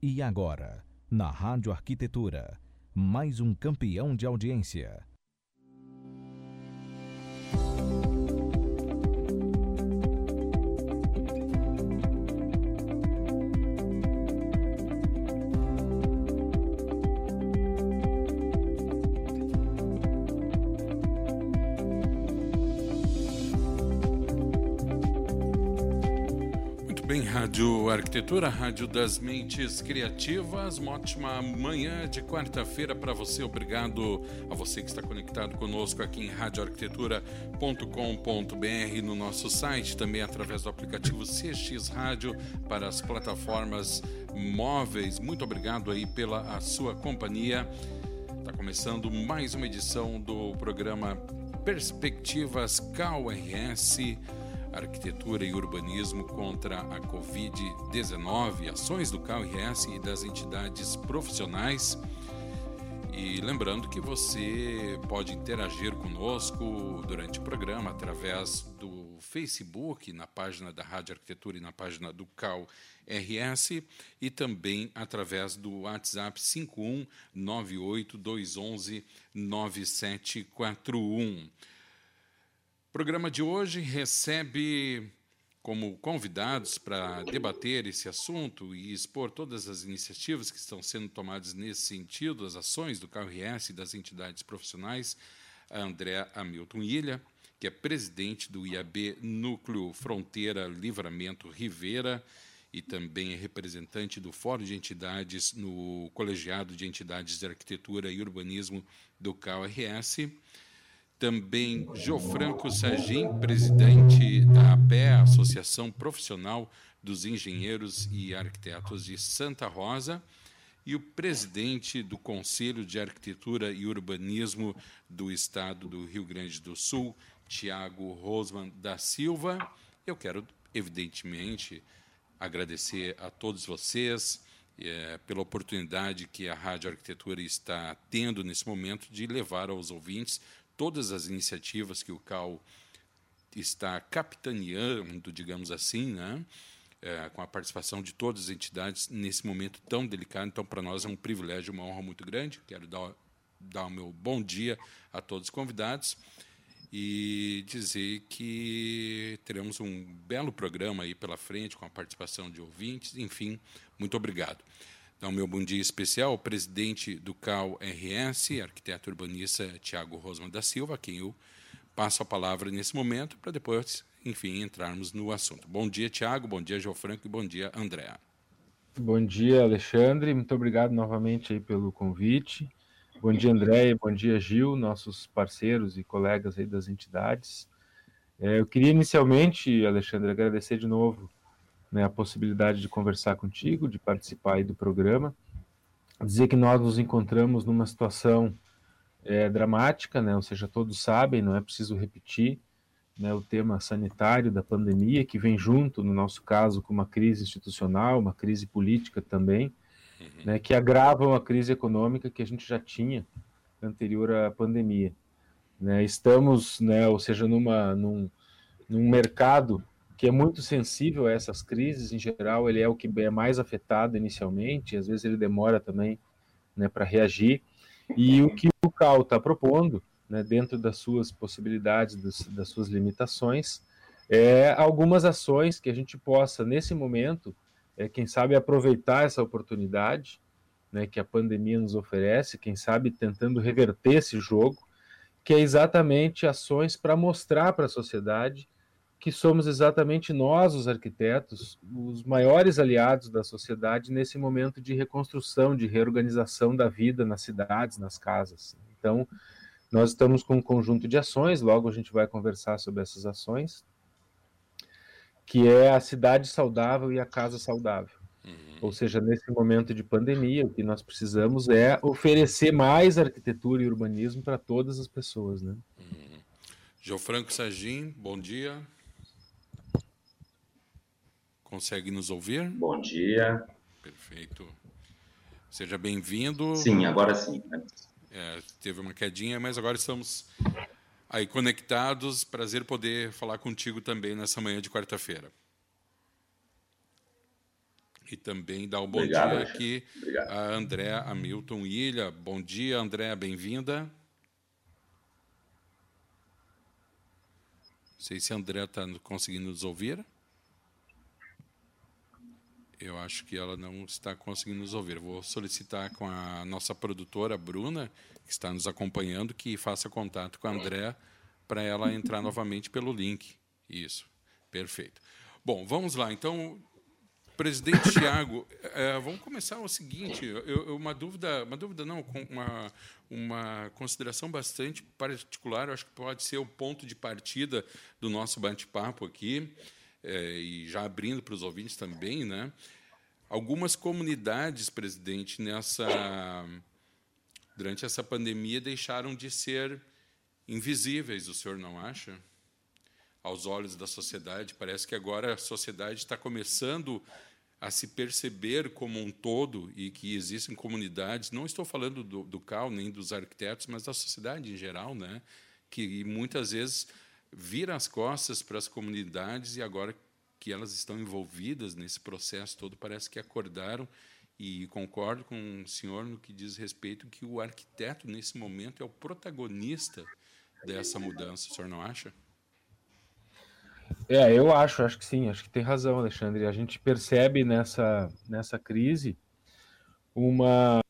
E agora, na Rádio Arquitetura, mais um campeão de audiência. Rádio Arquitetura, Rádio das Mentes Criativas. Uma ótima manhã de quarta-feira para você. Obrigado a você que está conectado conosco aqui em radioarquitetura.com.br no nosso site, também através do aplicativo CX Rádio para as plataformas móveis. Muito obrigado aí pela sua companhia. Está começando mais uma edição do programa Perspectivas KRS Arquitetura e Urbanismo contra a Covid-19, ações do CAURS e das entidades profissionais. E lembrando que você pode interagir conosco durante o programa através do Facebook, na página da Rádio Arquitetura e na página do CAU RS, e também através do WhatsApp 5198211 9741. O programa de hoje recebe como convidados para debater esse assunto e expor todas as iniciativas que estão sendo tomadas nesse sentido, as ações do KRS e das entidades profissionais, a Hamilton Ilha, que é presidente do IAB Núcleo Fronteira Livramento Rivera e também é representante do Fórum de Entidades no Colegiado de Entidades de Arquitetura e Urbanismo do KRS também Jofranco Sagim, presidente da APE, Associação Profissional dos Engenheiros e Arquitetos de Santa Rosa, e o presidente do Conselho de Arquitetura e Urbanismo do Estado do Rio Grande do Sul, Tiago Rosman da Silva. Eu quero, evidentemente, agradecer a todos vocês é, pela oportunidade que a Rádio Arquitetura está tendo nesse momento de levar aos ouvintes todas as iniciativas que o CAL está capitaneando, digamos assim, né? É, com a participação de todas as entidades nesse momento tão delicado. Então, para nós é um privilégio, uma honra muito grande. Quero dar, dar o meu bom dia a todos os convidados e dizer que teremos um belo programa aí pela frente com a participação de ouvintes. Enfim, muito obrigado. Então, meu bom dia especial ao presidente do CAL-RS, arquiteto urbanista Tiago Rosman da Silva, a quem eu passo a palavra nesse momento, para depois, enfim, entrarmos no assunto. Bom dia, Tiago, bom dia, João Franco, e bom dia, Andréa. Bom dia, Alexandre, muito obrigado novamente aí pelo convite. Bom dia, André, bom dia, Gil, nossos parceiros e colegas aí das entidades. É, eu queria inicialmente, Alexandre, agradecer de novo né, a possibilidade de conversar contigo, de participar aí do programa. Dizer que nós nos encontramos numa situação é, dramática, né, ou seja, todos sabem, não é preciso repetir, né, o tema sanitário da pandemia, que vem junto, no nosso caso, com uma crise institucional, uma crise política também, uhum. né, que agravam a crise econômica que a gente já tinha anterior à pandemia. Né, estamos, né, ou seja, numa, num, num mercado que é muito sensível a essas crises, em geral, ele é o que é mais afetado inicialmente, às vezes ele demora também né, para reagir. E o que o CAL está propondo, né, dentro das suas possibilidades, das, das suas limitações, é algumas ações que a gente possa, nesse momento, é, quem sabe aproveitar essa oportunidade né, que a pandemia nos oferece, quem sabe tentando reverter esse jogo, que é exatamente ações para mostrar para a sociedade que somos exatamente nós, os arquitetos, os maiores aliados da sociedade nesse momento de reconstrução, de reorganização da vida nas cidades, nas casas. Então, nós estamos com um conjunto de ações, logo a gente vai conversar sobre essas ações, que é a cidade saudável e a casa saudável. Uhum. Ou seja, nesse momento de pandemia, o que nós precisamos é oferecer mais arquitetura e urbanismo para todas as pessoas. Né? Uhum. João Franco Sagim, bom dia. Consegue nos ouvir? Bom dia. Perfeito. Seja bem-vindo. Sim, agora sim. É, teve uma quedinha, mas agora estamos aí conectados. Prazer poder falar contigo também nessa manhã de quarta-feira. E também dar um bom Obrigado, dia aqui Obrigado. a André Hamilton Ilha. Bom dia, André, bem-vinda. Não sei se a André está conseguindo nos ouvir. Eu acho que ela não está conseguindo nos ouvir. Vou solicitar com a nossa produtora, Bruna, que está nos acompanhando, que faça contato com a André para ela entrar novamente pelo link. Isso, perfeito. Bom, vamos lá. Então, presidente Tiago, é, vamos começar o seguinte. Eu, uma dúvida, uma dúvida não, uma uma consideração bastante particular. Acho que pode ser o ponto de partida do nosso bate-papo aqui é, e já abrindo para os ouvintes também, né? Algumas comunidades, presidente, nessa durante essa pandemia deixaram de ser invisíveis, o senhor não acha? Aos olhos da sociedade, parece que agora a sociedade está começando a se perceber como um todo e que existem comunidades, não estou falando do, do CAL nem dos arquitetos, mas da sociedade em geral, né? que muitas vezes vira as costas para as comunidades e agora que elas estão envolvidas nesse processo todo, parece que acordaram e concordo com o senhor no que diz respeito que o arquiteto, nesse momento, é o protagonista dessa mudança. O senhor não acha? É, eu acho, acho que sim, acho que tem razão, Alexandre. A gente percebe nessa, nessa crise uma,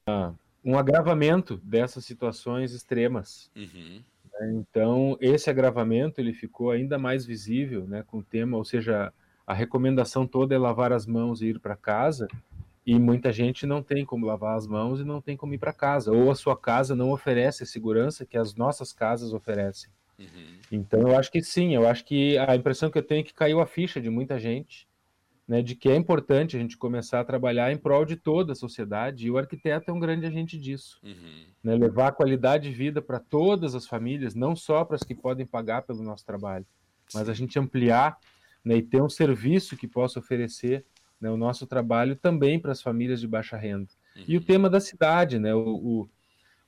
um agravamento dessas situações extremas. Uhum. Então, esse agravamento ele ficou ainda mais visível né, com o tema, ou seja, a recomendação toda é lavar as mãos e ir para casa, e muita gente não tem como lavar as mãos e não tem como ir para casa, ou a sua casa não oferece a segurança que as nossas casas oferecem. Uhum. Então, eu acho que sim, eu acho que a impressão que eu tenho é que caiu a ficha de muita gente, né, de que é importante a gente começar a trabalhar em prol de toda a sociedade, e o arquiteto é um grande agente disso. Uhum. Né, levar a qualidade de vida para todas as famílias, não só para as que podem pagar pelo nosso trabalho, mas a gente ampliar né, e ter um serviço que possa oferecer né, o nosso trabalho também para as famílias de baixa renda. Uhum. E o uhum. tema da cidade, né, o, o,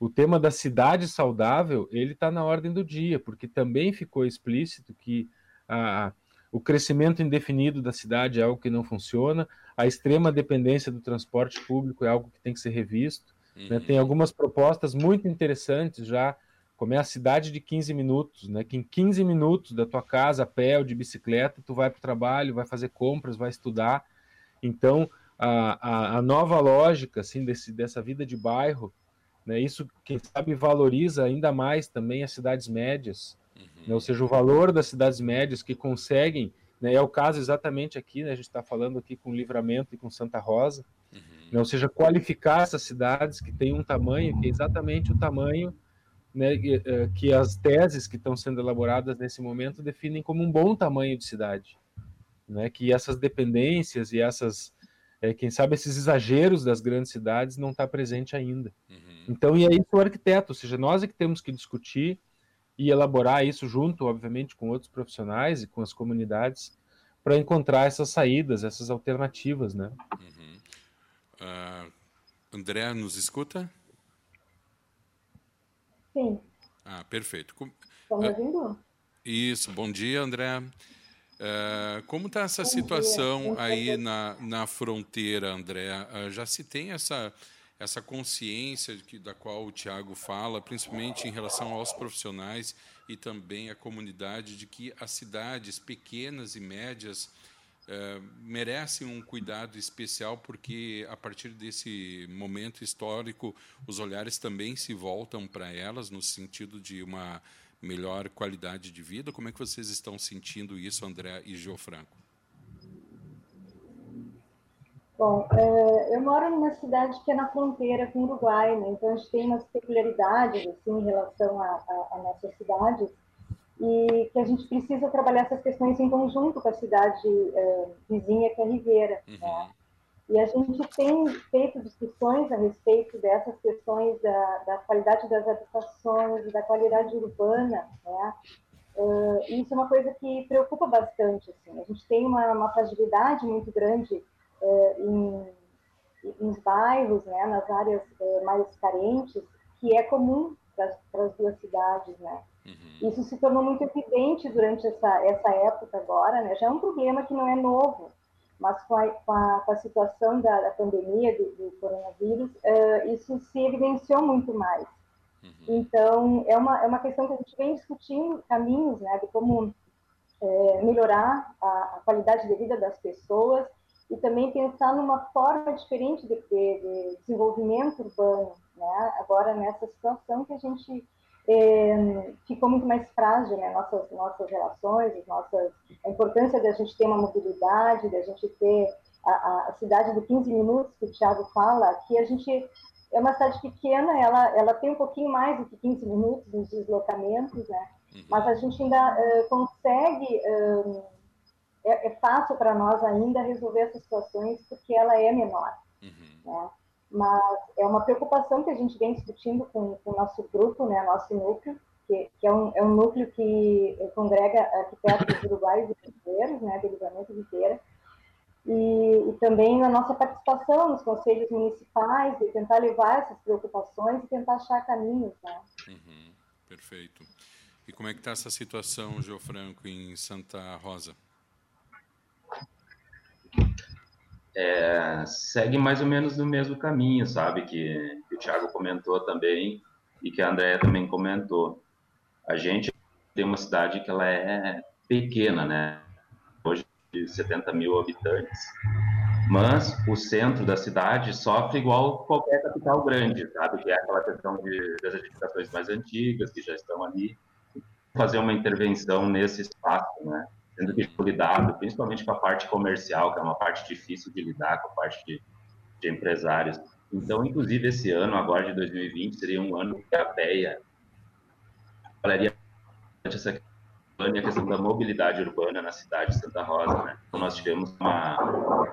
o tema da cidade saudável, ele está na ordem do dia, porque também ficou explícito que a, o crescimento indefinido da cidade é algo que não funciona, a extrema dependência do transporte público é algo que tem que ser revisto. Né? Uhum. Né? Tem algumas propostas muito interessantes já como é a cidade de 15 minutos, né? Que em 15 minutos da tua casa, a pé ou de bicicleta, tu vai para o trabalho, vai fazer compras, vai estudar. Então, a, a, a, nova lógica, assim, desse, dessa vida de bairro, né? Isso, quem sabe, valoriza ainda mais também as cidades médias, uhum. né? ou seja, o valor das cidades médias que conseguem, né? É o caso exatamente aqui, né? A gente está falando aqui com Livramento e com Santa Rosa, uhum. né? Ou seja, qualificar essas cidades que têm um tamanho que é exatamente o tamanho né, eh, que as teses que estão sendo elaboradas nesse momento definem como um bom tamanho de cidade, né, que essas dependências e essas, é, quem sabe, esses exageros das grandes cidades não está presente ainda. Uhum. Então, e é isso o arquiteto, ou seja, nós é que temos que discutir e elaborar isso junto, obviamente, com outros profissionais e com as comunidades para encontrar essas saídas, essas alternativas, né? Uhum. Uh, André, nos escuta? Sim. Ah, perfeito. Estão me ah, ouvindo? Isso, bom dia, André. Uh, como está essa bom situação dia. aí na, na fronteira, André? Uh, já se tem essa, essa consciência que, da qual o Tiago fala, principalmente em relação aos profissionais e também à comunidade, de que as cidades pequenas e médias eh, merecem um cuidado especial porque a partir desse momento histórico os olhares também se voltam para elas no sentido de uma melhor qualidade de vida. Como é que vocês estão sentindo isso, André e Geofranco? Bom, é, eu moro numa cidade que é na fronteira com o Uruguai, né? então a gente tem umas peculiaridades assim, em relação à nossa cidade e que a gente precisa trabalhar essas questões em conjunto com a cidade uh, vizinha, que é Ribeira. Uhum. Né? E a gente tem feito discussões a respeito dessas questões da, da qualidade das habitações, da qualidade urbana, né? Uh, isso é uma coisa que preocupa bastante. Assim. A gente tem uma, uma fragilidade muito grande em, em bairros, né, nas áreas uh, mais carentes, que é comum para as duas cidades, né? Uhum. Isso se tornou muito evidente durante essa, essa época agora, né? Já é um problema que não é novo, mas com a, com a, com a situação da, da pandemia do, do coronavírus, uh, isso se evidenciou muito mais. Uhum. Então, é uma, é uma questão que a gente vem discutindo caminhos né, de como é, melhorar a, a, qualidade de vida das pessoas e também pensar numa forma diferente de, de, de desenvolvimento urbano, né? agora nessa situação que a gente é, ficou muito mais frágil, né? Nossas nossas relações, nossas a importância da gente ter uma mobilidade, da gente ter a, a cidade de 15 minutos que o Thiago fala, que a gente é uma cidade pequena, ela ela tem um pouquinho mais do que 15 minutos nos deslocamentos, né? Uhum. Mas a gente ainda uh, consegue uh, é, é, fácil para nós ainda resolver essas situações porque ela é menor, uhum. né? mas é uma preocupação que a gente vem discutindo com, com o nosso grupo, né, nosso núcleo, que, que é, um, é um núcleo que congrega arquitetos uruguaios e brasileiros, né, de livramento de feira, e, e, também na nossa participação nos conselhos municipais, de tentar levar essas preocupações e tentar achar caminhos. Né? Uhum, perfeito. E como é que está essa situação, Geofranco, em Santa Rosa? É, segue mais ou menos no mesmo caminho, sabe? Que, que o Thiago comentou também e que a Andrea também comentou. A gente tem uma cidade que ela é pequena, né? Hoje, de 70 mil habitantes. Mas o centro da cidade sofre igual qualquer capital grande, sabe? Que é aquela questão de, das edificações mais antigas que já estão ali. Fazer uma intervenção nesse espaço, né? Tendo que lidar, principalmente com a parte comercial, que é uma parte difícil de lidar, com a parte de, de empresários. Então, inclusive, esse ano, agora de 2020, seria um ano que a PEA falaria essa a questão da mobilidade urbana na cidade de Santa Rosa. Né? Então, nós tivemos uma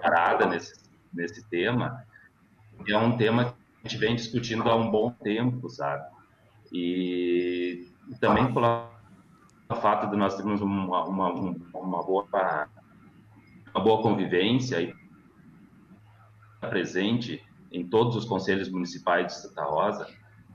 parada nesse, nesse tema, e é um tema que a gente vem discutindo há um bom tempo, sabe? E também coloca o fato de nós termos uma, uma, uma, boa, uma boa convivência e presente em todos os conselhos municipais de Santa Rosa,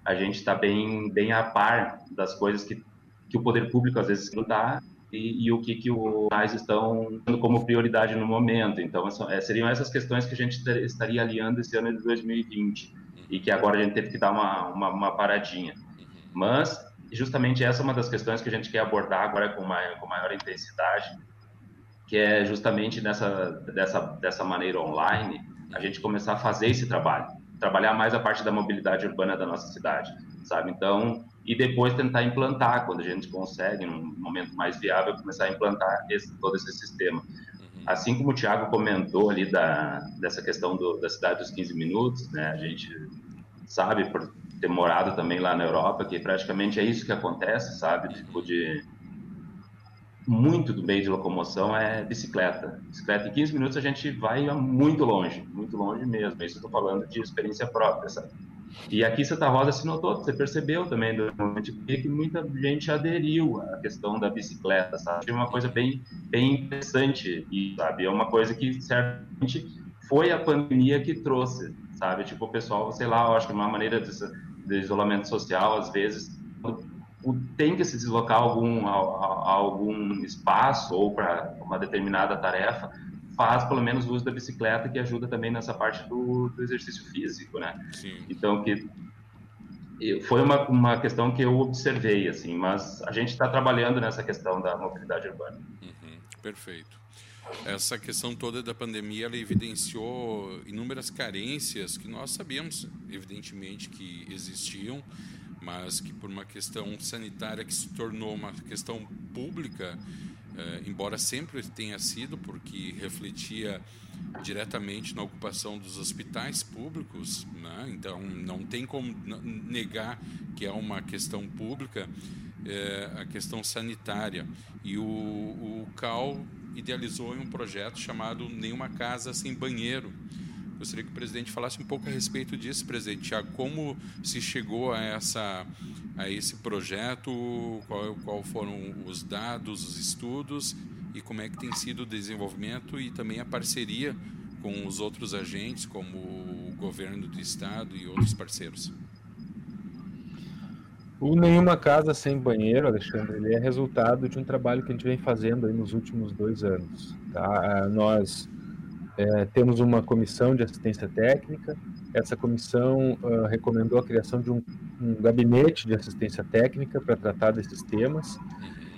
a gente está bem, bem a par das coisas que, que o poder público às vezes não dá e, e, o que, que os pais estão dando como prioridade no momento. Então, é, seriam essas questões que a gente estaria aliando esse ano de 2020 e que agora a gente teve que dar uma, uma, uma paradinha. Mas e justamente essa é uma das questões que a gente quer abordar agora com maior, com maior intensidade, que é justamente nessa, dessa, dessa maneira online, a gente começar a fazer esse trabalho, trabalhar mais a parte da mobilidade urbana da nossa cidade, sabe? Então, e depois tentar implantar, quando a gente consegue, num momento mais viável, começar a implantar esse, todo esse sistema. Uhum. Assim como o Thiago comentou ali da, dessa questão do, da cidade dos 15 minutos, né? A gente sabe, por ter morado também lá na Europa, que praticamente é isso que acontece, sabe? Tipo de muito do meio de locomoção é bicicleta. Bicicleta em 15 minutos a gente vai muito longe, muito longe mesmo. Isso eu estou falando de experiência própria, sabe? E aqui Santa Rosa se notou, você percebeu também durante que muita gente aderiu à questão da bicicleta, sabe? É uma coisa bem, bem interessante e sabe, é uma coisa que certamente foi a pandemia que trouxe, sabe? Tipo o pessoal, sei lá, eu acho que uma maneira de de isolamento social, às vezes, tem que se deslocar algum, a, a algum espaço ou para uma determinada tarefa, faz pelo menos uso da bicicleta, que ajuda também nessa parte do, do exercício físico, né? Sim. Então, que foi uma, uma questão que eu observei, assim, mas a gente está trabalhando nessa questão da mobilidade urbana. Uhum, perfeito. Essa questão toda da pandemia ela evidenciou inúmeras carências que nós sabíamos, evidentemente, que existiam, mas que por uma questão sanitária que se tornou uma questão pública, eh, embora sempre tenha sido, porque refletia diretamente na ocupação dos hospitais públicos, né? então não tem como negar que é uma questão pública, eh, a questão sanitária. E o, o CAL idealizou um projeto chamado Nenhuma Casa Sem Banheiro. Gostaria que o presidente falasse um pouco a respeito disso, presidente. Tiago, como se chegou a, essa, a esse projeto, qual, qual foram os dados, os estudos e como é que tem sido o desenvolvimento e também a parceria com os outros agentes, como o governo do estado e outros parceiros. O Nenhuma Casa Sem Banheiro, Alexandre, ele é resultado de um trabalho que a gente vem fazendo nos últimos dois anos. Tá? Ah, nós é, temos uma comissão de assistência técnica. Essa comissão uh, recomendou a criação de um, um gabinete de assistência técnica para tratar desses temas.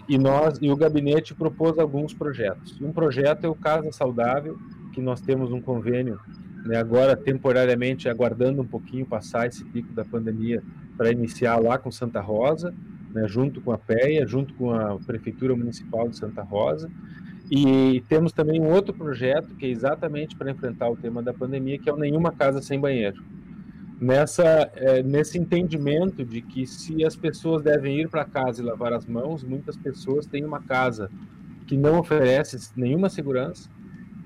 E nós e o gabinete propôs alguns projetos. Um projeto é o Casa Saudável, que nós temos um convênio né, agora temporariamente aguardando um pouquinho passar esse pico da pandemia para iniciar lá com Santa Rosa, né, junto com a PEA, junto com a Prefeitura Municipal de Santa Rosa. E temos também um outro projeto que é exatamente para enfrentar o tema da pandemia, que é o Nenhuma Casa Sem Banheiro. Nessa, é, nesse entendimento de que se as pessoas devem ir para casa e lavar as mãos, muitas pessoas têm uma casa que não oferece nenhuma segurança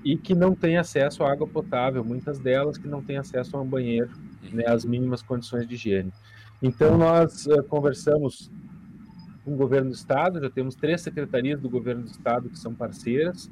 e que não tem acesso à água potável, muitas delas que não têm acesso a um banheiro, né, as mínimas condições de higiene. Então, nós uh, conversamos com o governo do estado, já temos três secretarias do governo do estado que são parceiras,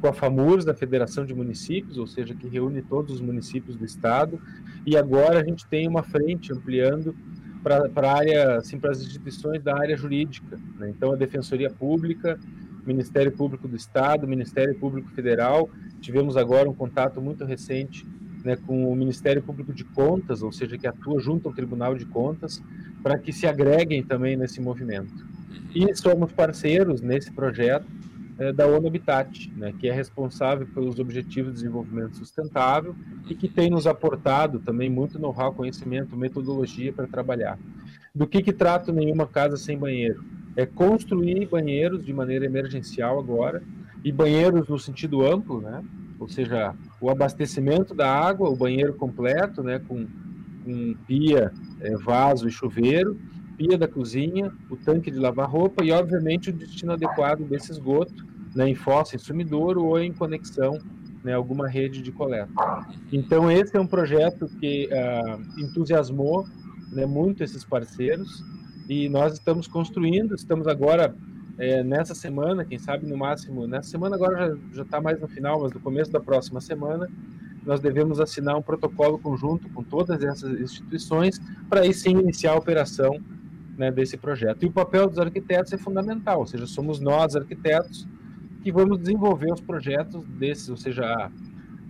com a FAMURS, da Federação de Municípios, ou seja, que reúne todos os municípios do estado, e agora a gente tem uma frente ampliando para a área, assim, para as instituições da área jurídica. Né? Então, a Defensoria Pública, Ministério Público do Estado, Ministério Público Federal, tivemos agora um contato muito recente né, com o Ministério Público de Contas, ou seja, que atua junto ao Tribunal de Contas, para que se agreguem também nesse movimento. E somos parceiros nesse projeto é, da ONU Habitat, né, que é responsável pelos Objetivos de Desenvolvimento Sustentável e que tem nos aportado também muito know-how, conhecimento, metodologia para trabalhar. Do que, que trata nenhuma casa sem banheiro? É construir banheiros de maneira emergencial agora, e banheiros no sentido amplo, né? ou seja, o abastecimento da água, o banheiro completo, né, com, com pia, é, vaso e chuveiro, pia da cozinha, o tanque de lavar roupa e, obviamente, o destino adequado desse esgoto, né, em fossa, em sumidouro ou em conexão, né, alguma rede de coleta. Então, esse é um projeto que uh, entusiasmou né, muito esses parceiros e nós estamos construindo, estamos agora é, nessa semana, quem sabe no máximo, nessa semana agora já está mais no final, mas no começo da próxima semana, nós devemos assinar um protocolo conjunto com todas essas instituições para aí sim iniciar a operação né, desse projeto. E o papel dos arquitetos é fundamental, ou seja, somos nós, arquitetos, que vamos desenvolver os projetos desses, ou seja, a,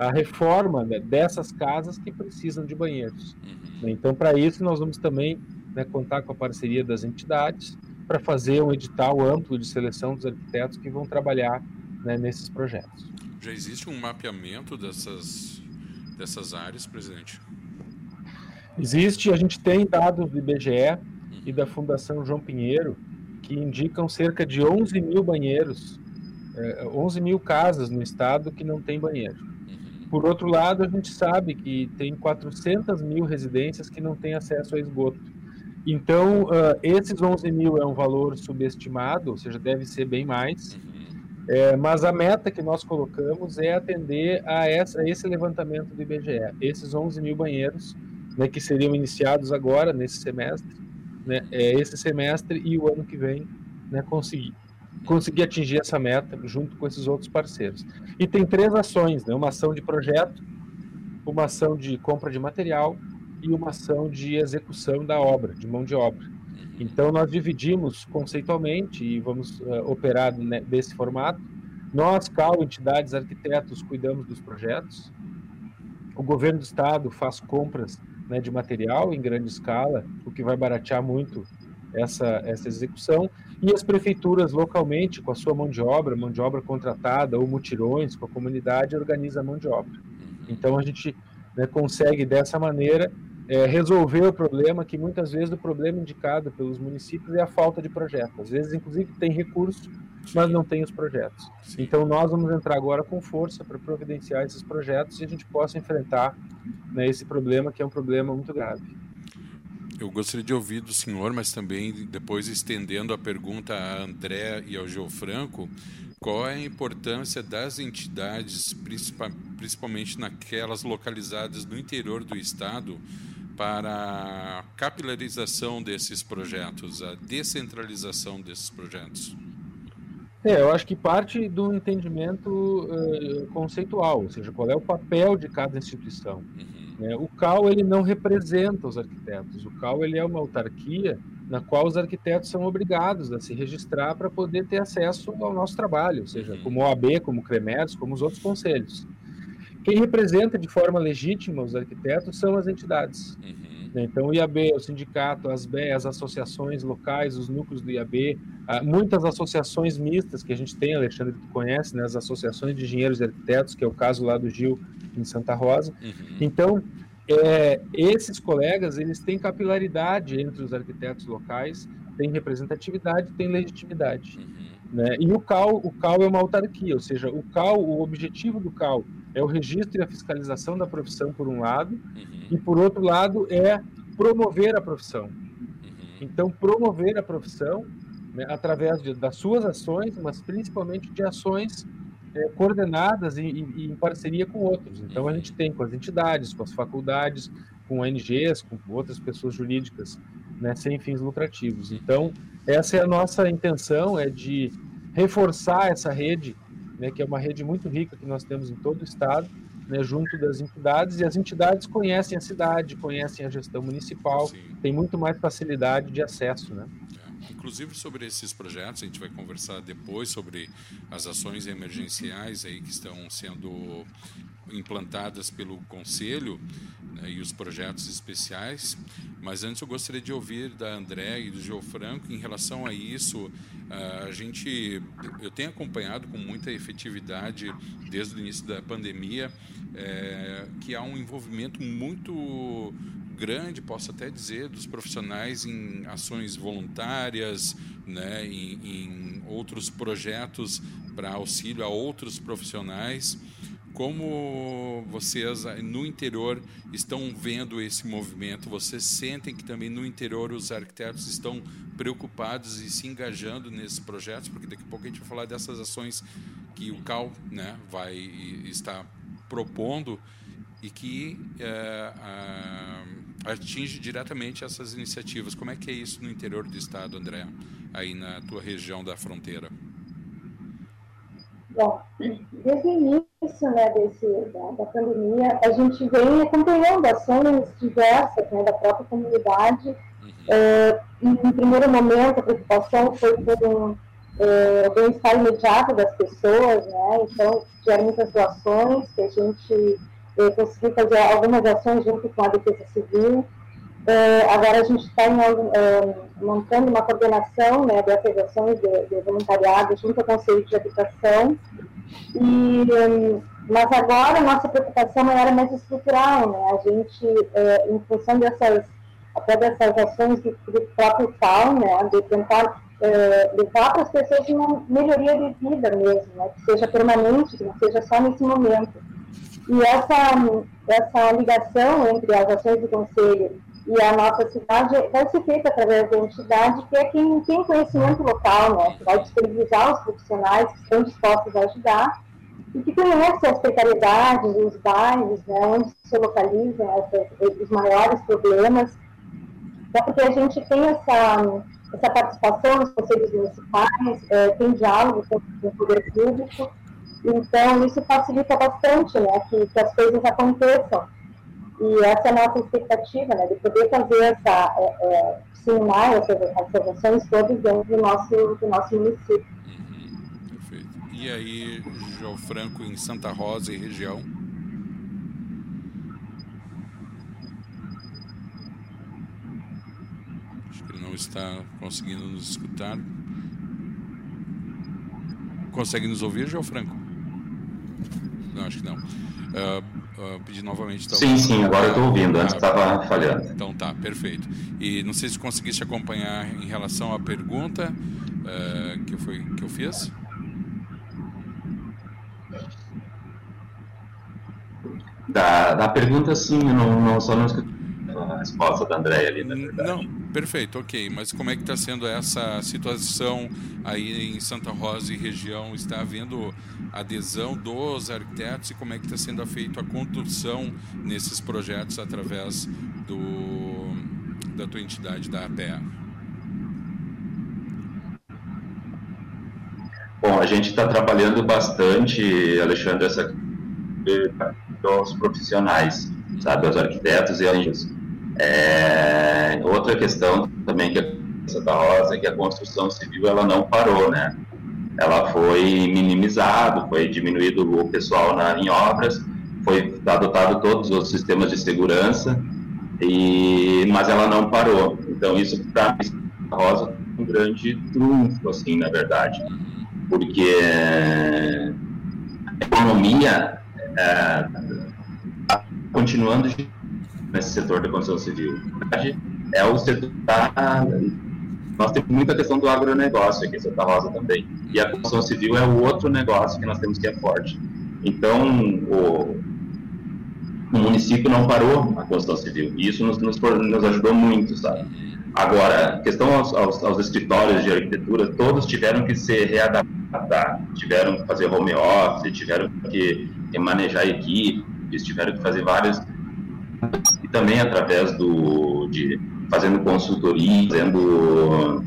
a reforma né, dessas casas que precisam de banheiros. Uhum. Então, para isso, nós vamos também né, contar com a parceria das entidades, para fazer um edital amplo de seleção dos arquitetos que vão trabalhar né, nesses projetos. Já existe um mapeamento dessas, dessas áreas, presidente? Existe, a gente tem dados do IBGE uhum. e da Fundação João Pinheiro que indicam cerca de 11 mil banheiros, 11 mil casas no estado que não tem banheiro. Uhum. Por outro lado, a gente sabe que tem 400 mil residências que não têm acesso a esgoto. Então, uh, esses 11 mil é um valor subestimado, ou seja, deve ser bem mais. Uhum. É, mas a meta que nós colocamos é atender a, essa, a esse levantamento do IBGE. Esses 11 mil banheiros, né, que seriam iniciados agora, nesse semestre, né, é, esse semestre e o ano que vem, né, conseguir, conseguir atingir essa meta junto com esses outros parceiros. E tem três ações, né, uma ação de projeto, uma ação de compra de material e uma ação de execução da obra, de mão de obra. Então, nós dividimos conceitualmente e vamos uh, operar desse formato. Nós, CAL, entidades, arquitetos, cuidamos dos projetos. O governo do estado faz compras né, de material em grande escala, o que vai baratear muito essa, essa execução. E as prefeituras, localmente, com a sua mão de obra, mão de obra contratada ou mutirões com a comunidade, organiza a mão de obra. Então, a gente né, consegue, dessa maneira, é, resolver o problema, que muitas vezes o problema indicado pelos municípios é a falta de projetos. Às vezes, inclusive, tem recursos, mas não tem os projetos. Sim. Então, nós vamos entrar agora com força para providenciar esses projetos e a gente possa enfrentar né, esse problema, que é um problema muito grave. Eu gostaria de ouvir do senhor, mas também depois estendendo a pergunta a André e ao Geofranco, qual é a importância das entidades, principalmente naquelas localizadas no interior do estado, para a capilarização desses projetos, a descentralização desses projetos? É, eu acho que parte do entendimento uh, conceitual, ou seja, qual é o papel de cada instituição. Uhum. Né? O CAL ele não representa os arquitetos, o CAL ele é uma autarquia na qual os arquitetos são obrigados a se registrar para poder ter acesso ao nosso trabalho, ou seja, como OAB, como CREMERS, como os outros conselhos. quem representa de forma legítima os arquitetos são as entidades. Uhum. Né? Então, o IAB, o sindicato, as BE, as associações locais, os núcleos do IAB, muitas associações mistas que a gente tem, Alexandre, que tu conhece, né? as associações de engenheiros e arquitetos, que é o caso lá do Gil em Santa Rosa. Uhum. Então, é, esses colegas, eles têm capilaridade entre os arquitetos locais, têm representatividade, têm legitimidade. Uhum. Né? E o CAL, o CAL é uma autarquia, ou seja, o CAL, o objetivo do CAL é o registro e a fiscalização da profissão por um lado, uhum. e por outro lado é promover a profissão. Uhum. Então, promover a profissão né, através de, das suas ações, mas principalmente de ações é, coordenadas e, e, em parceria com outros. Então, a gente tem com as entidades, com as faculdades, com ONGs, com outras pessoas jurídicas, né, sem fins lucrativos. Então, essa é a nossa intenção, é de reforçar essa rede, né, que é uma rede muito rica que nós temos em todo o estado, né, junto das entidades, e as entidades conhecem a cidade, conhecem a gestão municipal, Sim. tem muito mais facilidade de acesso, né? Inclusive sobre esses projetos, a gente vai conversar depois sobre as ações emergenciais aí que estão sendo implantadas pelo Conselho né, e os projetos especiais. Mas antes eu gostaria de ouvir da André e do Geo Franco em relação a isso. A gente, eu tenho acompanhado com muita efetividade desde o início da pandemia é, que há um envolvimento muito grande, posso até dizer, dos profissionais em ações voluntárias, né, em, em outros projetos para auxílio a outros profissionais como vocês no interior estão vendo esse movimento? Vocês sentem que também no interior os arquitetos estão preocupados e se engajando nesses projetos? Porque daqui a pouco a gente vai falar dessas ações que o CAL né, vai estar propondo e que é, atinge diretamente essas iniciativas. Como é que é isso no interior do estado, André, aí na tua região da fronteira? Bom, desde o início né, desse, da, da, pandemia, a gente vem acompanhando ações diversas né, da própria comunidade. Uhum. É, em, primeiro momento, a preocupação foi por um é, bem-estar imediato das pessoas, né? então tiveram muitas doações que a gente é, conseguiu fazer algumas ações junto com a Defesa Civil. É, agora a gente está é, montando uma coordenação né, dessas ações de, de, voluntariado junto ao Conselho de Habitação. E, um, mas agora a nossa preocupação era mais estrutural. Né? A gente, em função dessas, até dessas ações do, próprio FAO, né, de tentar levar para as pessoas uma melhoria de vida mesmo, né, que seja permanente, que não seja só nesse momento. E essa, essa ligação entre as ações do Conselho e a nossa cidade vai ser feita através da entidade, que é quem tem conhecimento local, né, que vai disponibilizar os profissionais que estão dispostos a ajudar e que conhece as precariedades, os bairros, né, onde se localizam essas, os maiores problemas. Então, porque a gente tem essa, essa participação nos conselhos municipais, é, tem diálogo com o poder público, então isso facilita bastante né, que, que as coisas aconteçam. E essa é a nossa expectativa, né, de poder fazer essa, é, é, disseminar essas, essas ações todas dentro do nosso, do nosso município. Uhum, perfeito. E aí, João Franco, em Santa Rosa e região? Acho que ele não está conseguindo nos escutar. Consegue nos ouvir, João Franco? Não, acho que não. Uh, uh, pedir novamente. Então, sim, sim, agora eu estou ouvindo, antes estava falhando. Então tá, perfeito. E não sei se conseguiste acompanhar em relação à pergunta uh, que, foi, que eu fiz. Da, da pergunta, sim, eu não, não, só não escutei a resposta da Andréia ali, na verdade. Não, perfeito, ok. Mas como é que está sendo essa situação aí em Santa Rosa e região? Está havendo adesão dos arquitetos e como é que está sendo feita a condução nesses projetos através do, da tua entidade, da APEA? Bom, a gente está trabalhando bastante, Alexandre, essa os profissionais, sabe, os arquitetos e anjos. É, outra questão também que a Santa Rosa é que a construção civil ela não parou, né? Ela foi minimizado, foi diminuído o pessoal na, em obras, foi adotado todos os sistemas de segurança, e, mas ela não parou. Então isso para a Rosa um grande trunfo, assim, na verdade, porque a economia é, tá continuando nesse setor da construção civil. É o setor da nós temos muita questão do agronegócio aqui em Santa Rosa também. E a construção civil é o outro negócio que nós temos que é forte. Então, o, o município não parou a construção civil. E isso nos, nos, nos ajudou muito, sabe? Agora, questão aos, aos, aos, escritórios de arquitetura, todos tiveram que se readaptar, tiveram que fazer home office, tiveram que, que manejar equipes, tiveram que fazer várias e também através do de fazendo consultoria, fazendo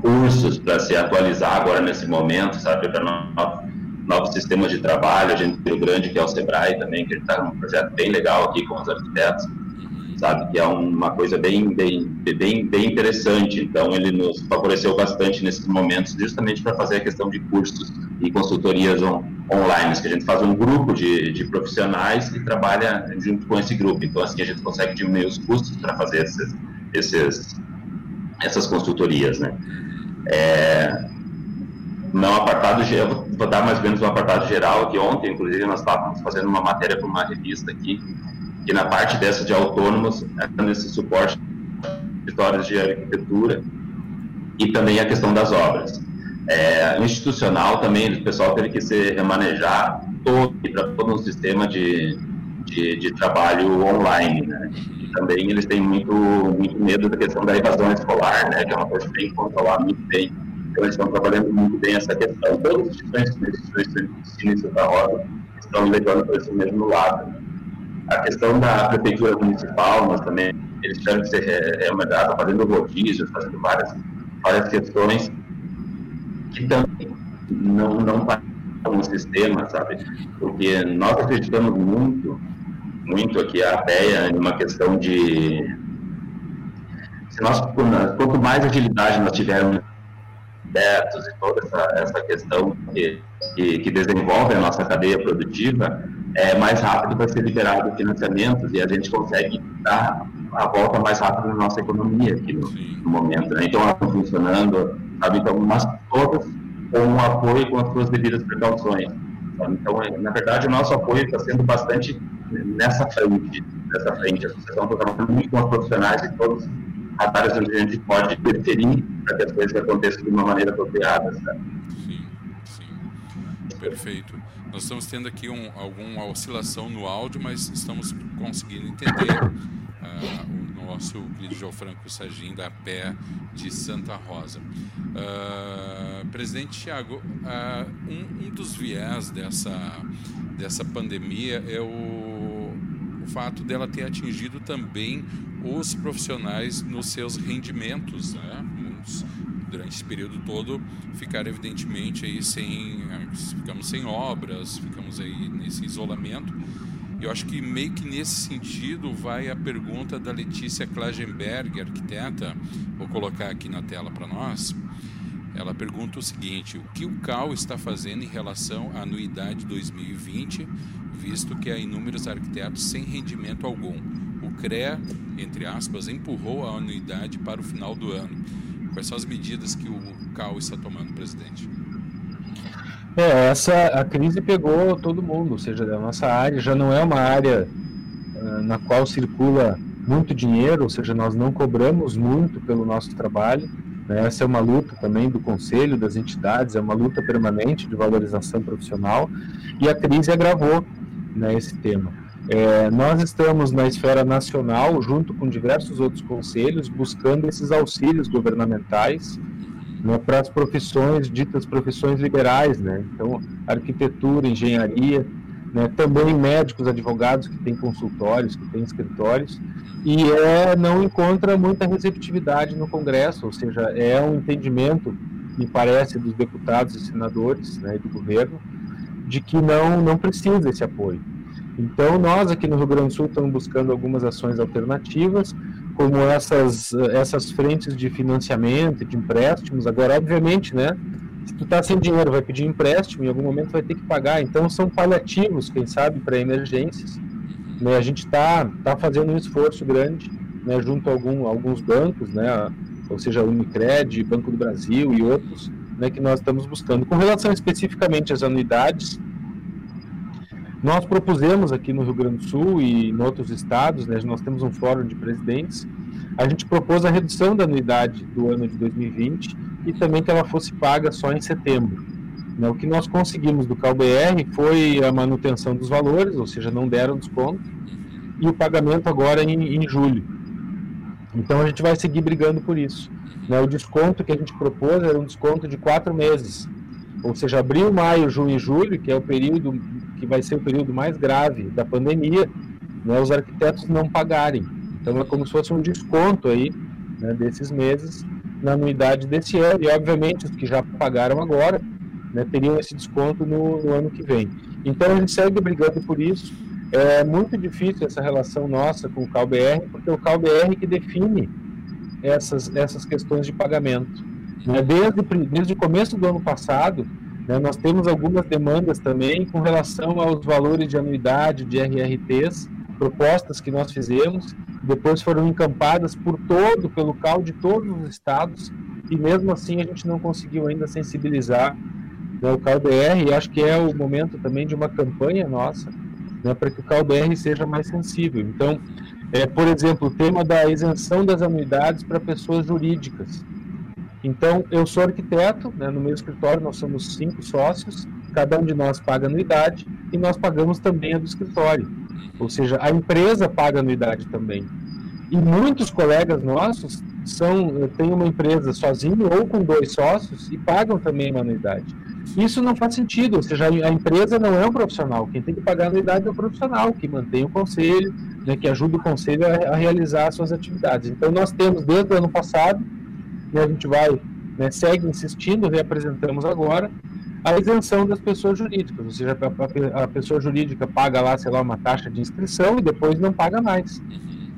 cursos para se atualizar agora nesse momento, sabe, para novos, novos sistemas de trabalho. A gente tem o grande que é o Sebrae também, que está um projeto bem legal aqui com os arquitetos sabe? Que é uma coisa bem, bem, bem, bem interessante. Então, ele nos favoreceu bastante nesses momentos, justamente para fazer a questão de cursos e consultorias on, online, que a gente faz um grupo de, de profissionais que trabalha junto com esse grupo. Então, assim, a gente consegue diminuir os custos para fazer esses, esses, essas consultorias, né? É, não apartado, eu vou dar mais ou menos um apartado geral, que ontem, inclusive, nós estávamos fazendo uma matéria para uma revista aqui, que na parte dessa de autônomos, nesse suporte de histórias de arquitetura e também a questão das obras. É, institucional também, o pessoal teve que se remanejar todo para todo um sistema de, de, de, trabalho online, né? E também eles têm muito, muito medo da questão da evasão escolar, né? Que é uma coisa que tem que controlar muito bem. Então eles estão trabalhando muito bem essa questão. Todas as instituições de ensino da roda estão levando para esse mesmo lado. Né? A questão da prefeitura municipal, nós também, eles tiveram que ser remunerados, fazendo rodízios, fazendo várias, várias questões que também não, não param no sistema, sabe? Porque nós acreditamos muito, muito aqui a em uma questão de se nós, quanto mais agilidade nós tivermos projetos e toda essa, essa questão que, que, que, desenvolve a nossa cadeia produtiva, é, mais rápido vai ser liberado financiamentos e a gente consegue dar a volta mais rápido na nossa economia aqui no, no momento. Né? Então, elas estão funcionando, sabe? Então, mas todas com um apoio com as suas devidas precauções. Sabe? Então, é, na verdade, o nosso apoio está sendo bastante nessa frente, nessa frente. A associação está trabalhando muito com os profissionais e todos as áreas onde a gente pode interferir para que as coisas aconteçam de uma maneira apropriada. Sabe? Sim, sim. Perfeito. Nós estamos tendo aqui um, alguma oscilação no áudio, mas estamos conseguindo entender uh, o nosso querido João Franco Sagim da Pé de Santa Rosa. Uh, presidente Tiago, uh, um, um, dos viés dessa, dessa pandemia é o, o fato dela ter atingido também os profissionais nos seus rendimentos, né? Durante esse período todo ficar evidentemente aí sem ficamos sem obras ficamos aí nesse isolamento. Eu acho que meio que nesse sentido vai a pergunta da Letícia Klagenberg arquiteta. Vou colocar aqui na tela para nós. Ela pergunta o seguinte o que o CAL está fazendo em relação à anuidade 2020 visto que há inúmeros arquitetos sem rendimento algum? O CREA entre aspas empurrou a anuidade para o final do ano Quais são as medidas que o CAU está tomando, presidente? É, essa a crise pegou todo mundo, ou seja, a nossa área já não é uma área uh, na qual circula muito dinheiro, ou seja, nós não cobramos muito pelo nosso trabalho. Né? Essa é uma luta também do conselho, das entidades, é uma luta permanente de valorização profissional e a crise agravou né, esse tema. É, nós estamos na esfera nacional, junto com diversos outros conselhos, buscando esses auxílios governamentais né, para as profissões, ditas profissões liberais, né? Então, arquitetura, engenharia, né, também médicos, advogados que têm consultórios, que têm escritórios, e é, não encontra muita receptividade no Congresso, ou seja, é um entendimento, me parece, dos deputados e senadores né, do governo, de que não, não precisa esse apoio. Então, nós aqui no Rio Grande do Sul estamos buscando algumas ações alternativas, como essas, essas frentes de financiamento, de empréstimos. Agora, obviamente, né, Se tu tá sem dinheiro, vai pedir empréstimo, em algum momento vai ter que pagar. Então são paliativos, quem sabe, para emergências. Né? A gente está tá fazendo um esforço grande né, junto a algum, alguns bancos, né, ou seja, Unicred, Banco do Brasil e outros, né, que nós estamos buscando. Com relação especificamente às anuidades, nós propusemos aqui no Rio Grande do Sul e em outros estados, né, nós temos um fórum de presidentes, a gente propôs a redução da anuidade do ano de 2020 e também que ela fosse paga só em setembro. Né, o que nós conseguimos do CalBR foi a manutenção dos valores, ou seja, não deram desconto, e o pagamento agora em, em julho. Então a gente vai seguir brigando por isso. Né, o desconto que a gente propôs era um desconto de quatro meses, ou seja, abril, maio, junho e julho, que é o período que vai ser o período mais grave da pandemia, né, os arquitetos não pagarem. Então é como se fosse um desconto aí né, desses meses na anuidade desse ano e obviamente os que já pagaram agora né, teriam esse desconto no, no, ano que vem. Então a gente segue brigando por isso. É muito difícil essa relação nossa com o CalBR, porque é o CalBR que define essas, essas questões de pagamento. Né? Desde, desde o começo do ano passado, né, nós temos algumas demandas também com relação aos valores de anuidade de RRTs, propostas que nós fizemos, depois foram encampadas por todo, pelo CAL de todos os estados, e mesmo assim a gente não conseguiu ainda sensibilizar né, o CalBR, e acho que é o momento também de uma campanha nossa, né, para que o CalBR seja mais sensível. Então, é, por exemplo, o tema da isenção das anuidades para pessoas jurídicas. Então, eu sou arquiteto, né, no meu escritório nós somos cinco sócios, cada um de nós paga anuidade e nós pagamos também a do escritório. Ou seja, a empresa paga anuidade também. E muitos colegas nossos são têm uma empresa sozinho ou com dois sócios e pagam também uma anuidade. Isso não faz sentido, ou seja, a empresa não é um profissional. Quem tem que pagar anuidade é o profissional, que mantém o conselho, né, que ajuda o conselho a, a realizar as suas atividades. Então, nós temos desde o ano passado e a gente vai, né, segue insistindo, reapresentamos agora, a isenção das pessoas jurídicas, ou seja, a, a, pessoa jurídica paga lá, sei lá, uma taxa de inscrição e depois não paga mais.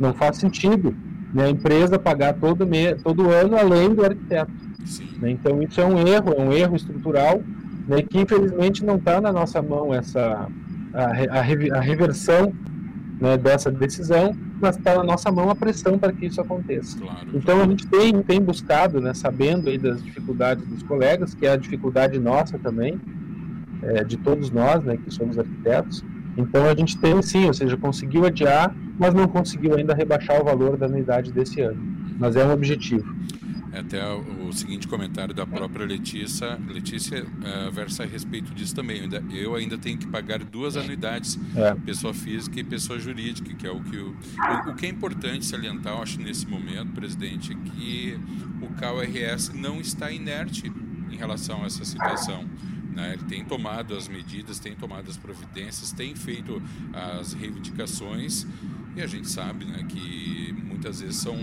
Não faz sentido né, a empresa pagar todo, me, todo ano além do arquiteto. Né, então isso é um erro, é um erro estrutural né, que infelizmente não está na nossa mão essa a, a, a reversão né, dessa decisão, está na nossa mão a pressão para que isso aconteça. Claro. Então a gente tem, tem buscado, né, sabendo aí das dificuldades dos colegas, que é a dificuldade nossa também, é, de todos nós, né, que somos arquitetos. Então a gente tem sim, ou seja, conseguiu adiar, mas não conseguiu ainda rebaixar o valor da anuidade desse ano. Mas é um objetivo. É até o seguinte comentário da própria Letícia. Letícia uh, versa a respeito disso também. Eu ainda, eu ainda tenho que pagar duas anuidades, é. pessoa física e pessoa jurídica, que é o que o, o, o, que é importante salientar, eu acho, nesse momento, presidente, é que o CAURS não está inerte em relação a essa situação. Né? Ele tem tomado as medidas, tem tomado as providências, tem feito as reivindicações e a gente sabe né, que muitas vezes são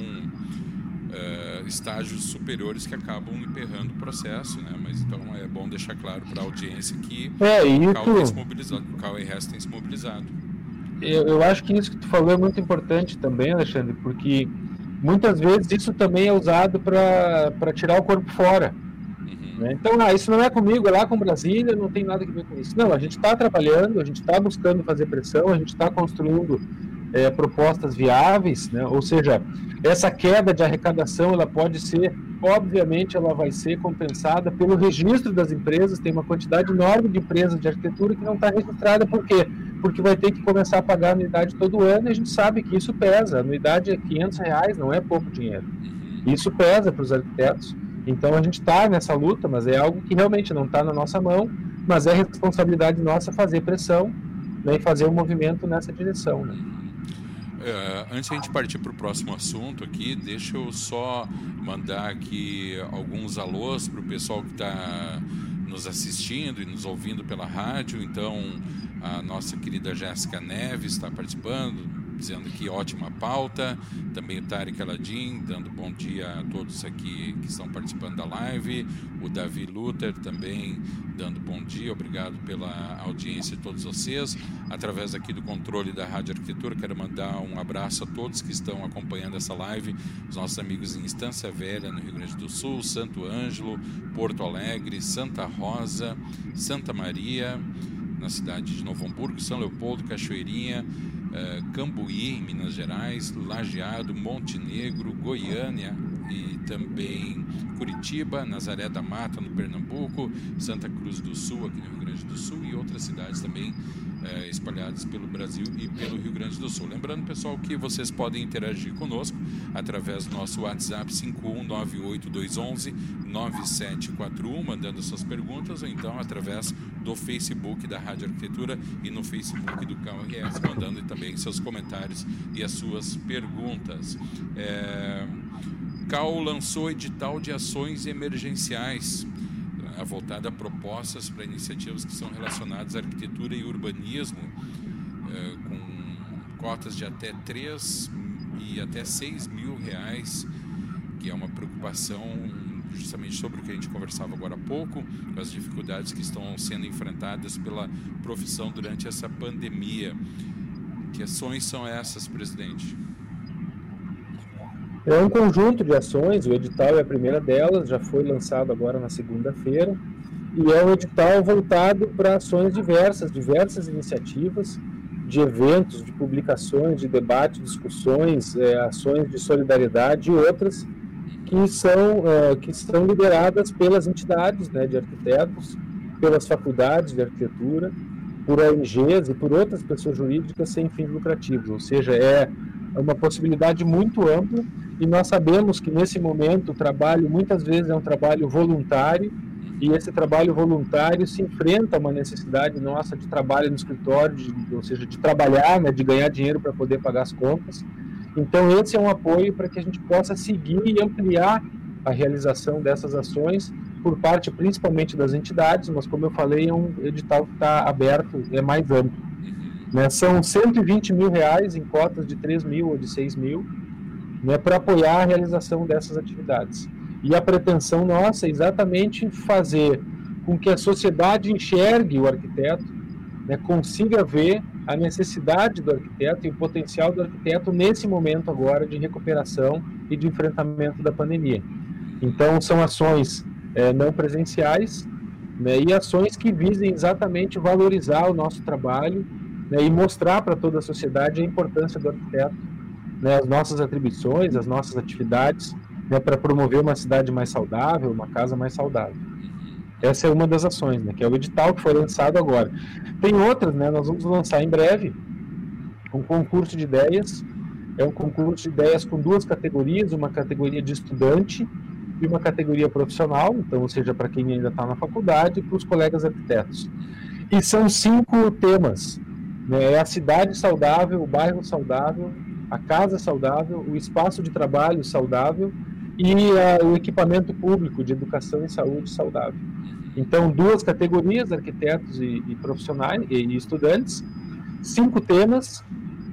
uh, estágios superiores que acabam emperrando o processo, né? Mas então é bom deixar claro para a audiência que é, o CAL tem se mobilizado, o tem se mobilizado. Eu, eu acho que isso que tu falou é muito importante também, Alexandre, porque muitas vezes isso também é usado para tirar o corpo fora. Uhum. Né? Então, ah, isso não é comigo, é lá com Brasília, não tem nada a ver com isso. Não, a gente está trabalhando, a gente está buscando fazer pressão, a gente está construindo é, propostas viáveis, né? ou seja, essa queda de arrecadação ela pode ser, obviamente, ela vai ser compensada pelo registro das empresas. Tem uma quantidade enorme de empresas de arquitetura que não está registrada, por quê? Porque vai ter que começar a pagar anuidade todo ano e a gente sabe que isso pesa. A anuidade é 500 reais, não é pouco dinheiro. Isso pesa para os arquitetos. Então a gente está nessa luta, mas é algo que realmente não está na nossa mão, mas é responsabilidade nossa fazer pressão né, e fazer um movimento nessa direção. Né? Uh, antes de a gente partir para o próximo assunto aqui, deixa eu só mandar aqui alguns alôs para o pessoal que está nos assistindo e nos ouvindo pela rádio. Então, a nossa querida Jéssica Neves está participando, dizendo que ótima pauta. Também o Tarek Aladim, dando bom dia a todos aqui que estão participando da live. O Davi Luther também dando bom dia. Obrigado pela audiência de todos vocês. Através aqui do controle da Rádio Arquitetura, quero mandar um abraço a todos que estão acompanhando essa live. Os nossos amigos em Instância Velha, no Rio Grande do Sul, Santo Ângelo, Porto Alegre, Santa Rosa, Santa Maria, na cidade de Novo Hamburgo, São Leopoldo, Cachoeirinha, Cambuí, em Minas Gerais, Lajeado, Montenegro, Goiânia e também Curitiba, Nazaré da Mata, no Pernambuco, Santa Cruz do Sul, aqui no Rio Grande do Sul, e outras cidades também é, espalhados pelo Brasil e pelo Rio Grande do Sul. Lembrando, pessoal, que vocês podem interagir conosco através do nosso WhatsApp 51982119741, mandando suas perguntas, ou então através do Facebook da Rádio Arquitetura e no Facebook do CalRS, mandando também seus comentários e as suas perguntas. É... Cal lançou edital de ações emergenciais voltada a propostas para iniciativas que são relacionadas à arquitetura e urbanismo, eh, com cotas de até 3 e até 6 mil reais, que é uma preocupação justamente sobre o que a gente conversava agora há pouco, com as dificuldades que estão sendo enfrentadas pela profissão durante essa pandemia. Que ações são essas, presidente? É um conjunto de ações, o edital é a primeira delas, já foi lançado agora na segunda-feira, e é um edital voltado para ações diversas, diversas iniciativas, de eventos, de publicações, de debate, discussões, é, ações de solidariedade e outras que são, é, que são lideradas pelas entidades né, de arquitetos, pelas faculdades de arquitetura, por ONGs e por outras pessoas jurídicas sem fins lucrativos, ou seja, é uma possibilidade muito ampla e nós sabemos que nesse momento o trabalho muitas vezes é um trabalho voluntário e esse trabalho voluntário se enfrenta a uma necessidade nossa de trabalho no escritório, de, ou seja, de trabalhar, né, de ganhar dinheiro para poder pagar as contas. Então esse é um apoio para que a gente possa seguir e ampliar a realização dessas ações por parte principalmente das entidades, mas como eu falei, é um edital que está aberto, é mais amplo. Né? São 120 mil reais em cotas de 3 mil ou de 6 mil, né, para apoiar a realização dessas atividades. E a pretensão nossa é exatamente fazer com que a sociedade enxergue o arquiteto, né, consiga ver a necessidade do arquiteto e o potencial do arquiteto nesse momento agora de recuperação e de enfrentamento da pandemia. Então, são ações é, não presenciais né, e ações que visem exatamente valorizar o nosso trabalho né, e mostrar para toda a sociedade a importância do arquiteto né, as nossas atribuições, as nossas atividades, né, para promover uma cidade mais saudável, uma casa mais saudável. Essa é uma das ações, né, que é o edital que foi lançado agora. Tem outras, né, nós vamos lançar em breve um concurso de ideias. É um concurso de ideias com duas categorias, uma categoria de estudante e uma categoria profissional, então, ou seja, para quem ainda está na faculdade e para os colegas arquitetos. E são cinco temas. Né, é a cidade saudável, o bairro saudável, a casa saudável, o espaço de trabalho saudável e a, o equipamento público de educação e saúde saudável. Então, duas categorias, arquitetos e, e profissionais e, e, estudantes, cinco temas,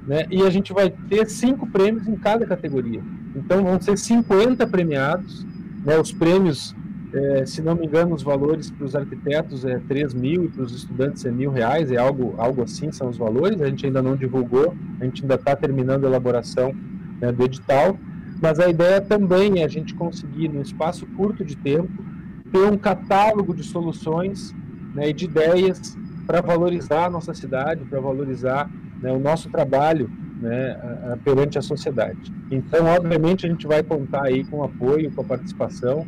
né, e a gente vai ter cinco prêmios em cada categoria. Então, vão ser 50 premiados, né, os prêmios é, se não me engano, os valores para os arquitetos é 3 mil e para os estudantes é mil reais, é algo, algo assim são os valores. A gente ainda não divulgou, a gente ainda está terminando a elaboração né, do edital, mas a ideia também é a gente conseguir, num espaço curto de tempo, ter um catálogo de soluções né, e de ideias para valorizar a nossa cidade, para valorizar né, o nosso trabalho né, perante a sociedade. Então, obviamente, a gente vai contar aí com apoio, com a participação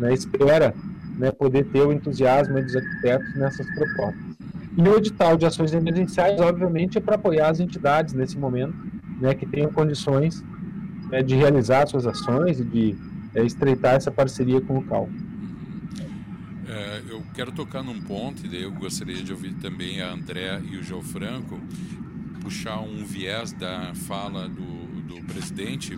né, espera né, poder ter o entusiasmo dos arquitetos nessas propostas. E o edital de ações emergenciais, obviamente, é para apoiar as entidades nesse momento, né, que tenham condições né, de realizar suas ações e de é, estreitar essa parceria com o CAL. É, eu quero tocar num ponto, e daí eu gostaria de ouvir também a André e o João Franco, puxar um viés da fala do, do presidente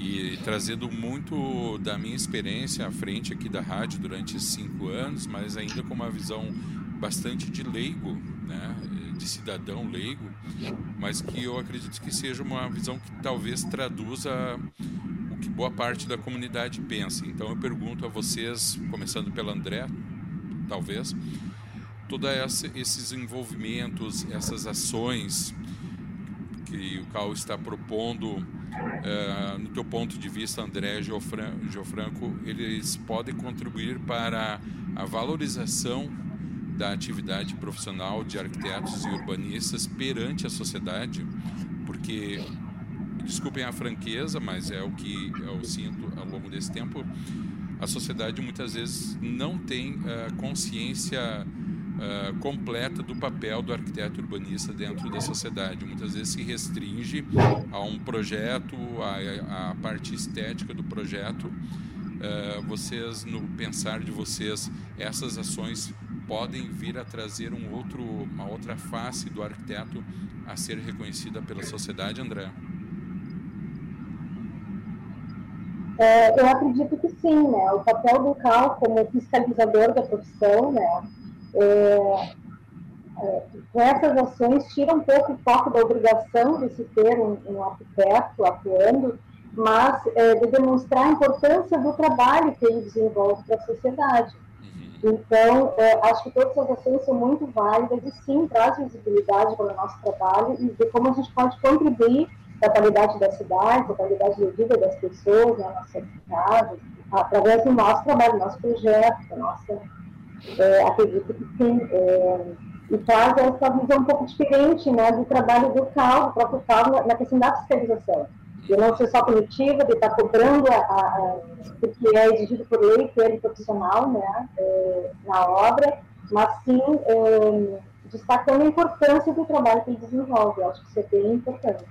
e trazendo muito da minha experiência à frente aqui da rádio durante cinco anos, mas ainda com uma visão bastante de leigo, né, de cidadão leigo, mas que eu acredito que seja uma visão que talvez traduza o que boa parte da comunidade pensa. Então eu pergunto a vocês, começando pela André, talvez, todos esses envolvimentos, essas ações que o Cal está propondo Uh, no teu ponto de vista, André Geofranco, eles podem contribuir para a valorização da atividade profissional de arquitetos e urbanistas perante a sociedade, porque, desculpem a franqueza, mas é o que eu sinto ao longo desse tempo, a sociedade muitas vezes não tem uh, consciência uh, completa do papel do arquiteto urbanista dentro da sociedade. Muitas vezes se restringe a um projeto, a, a parte estética do projeto. Uh, vocês, no pensar de vocês, essas ações podem vir a trazer um outro, uma outra face do arquiteto a ser reconhecida pela sociedade, André? É, eu acredito que sim, né? O papel do CAL como fiscalizador da profissão, né? É, é, essas ações tiram um pouco o foco da obrigação de se ter um, um arquiteto atuando, mas é, de demonstrar a importância do trabalho que ele desenvolve para a sociedade. Uhum. Então, é, acho que todas essas ações são muito válidas e sim traz visibilidade para o nosso trabalho e de como a gente pode contribuir para a qualidade da cidade, para a qualidade de vida das pessoas na nossa cidade, através do nosso trabalho, do nosso projeto, da nossa é, acredito que sim. É, e traz essa visão um pouco diferente né, do trabalho do CAL, do próprio CAL, na, na questão da fiscalização. De não ser só punitiva, de estar cobrando a, a, porque é exigido por lei, que ele profissional né, é, na obra, mas sim é, destacando a importância do trabalho que ele desenvolve. Eu acho que isso é bem importante.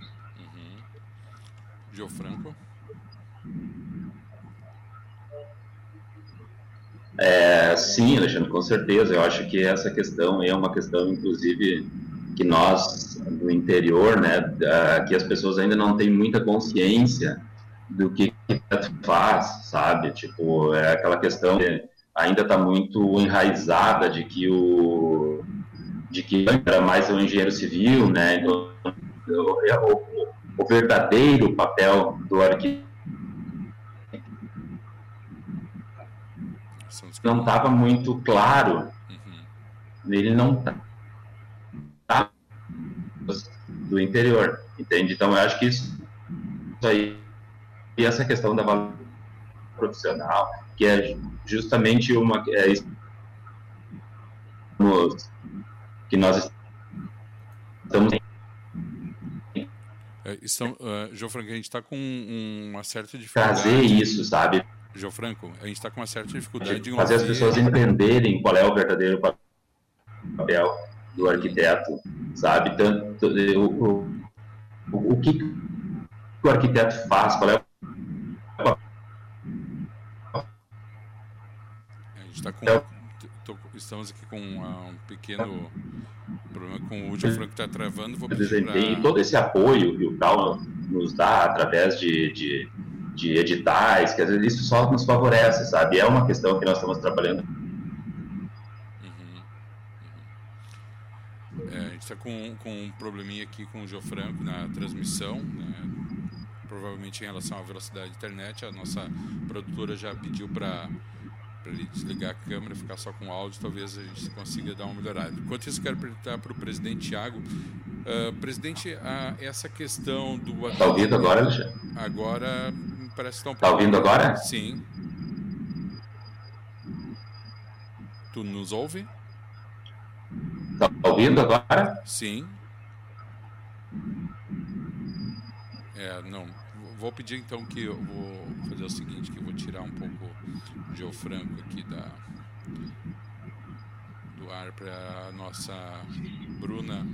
Uhum Franco? É, sim, Alexandre, com certeza. Eu acho que essa questão é uma questão, inclusive, que nós, no interior, né, que as pessoas ainda não têm muita consciência do que faz, sabe? Tipo, é aquela questão que ainda está muito enraizada de que o de que era mais o engenheiro civil, né? Então, o, o verdadeiro papel do arquiteto não estava muito claro. Uhum. Ele não tá do interior, entende? Então, eu acho que isso, isso aí, e essa questão da valor profissional, que é justamente uma é, que nós estamos é, estão, uh, João Franco, a gente está com uma certa dificuldade. Trazer isso, sabe? João Franco, a gente está com uma certa dificuldade de fazer as pessoas entenderem qual é o verdadeiro papel do arquiteto, sabe? Tanto o, o, o que o arquiteto faz, qual é o a gente está com é tô, estamos aqui com um pequeno problema com o João Franco está travando. Vou pedir pra... todo esse apoio que o Cal nos dá através de, de de editais, que às vezes isso só nos favorece, sabe? É uma questão que nós estamos trabalhando. Uhum. Uhum. É, a gente está com, com um probleminha aqui com o Geofranco na transmissão, né? provavelmente em relação à velocidade da internet. A nossa produtora já pediu para ele desligar a câmera, ficar só com áudio, talvez a gente consiga dar uma melhorada. Enquanto isso, quero perguntar para o presidente Tiago. Uh, presidente, uh, essa questão do. Está ouvindo agora, Alexandre? Agora parece que estão. Está ouvindo agora? Sim. Tu nos ouve? Está ouvindo agora? Sim. É, não. Vou pedir então que eu vou fazer o seguinte, que eu vou tirar um pouco o Geofranco aqui da do ar para a nossa Bruna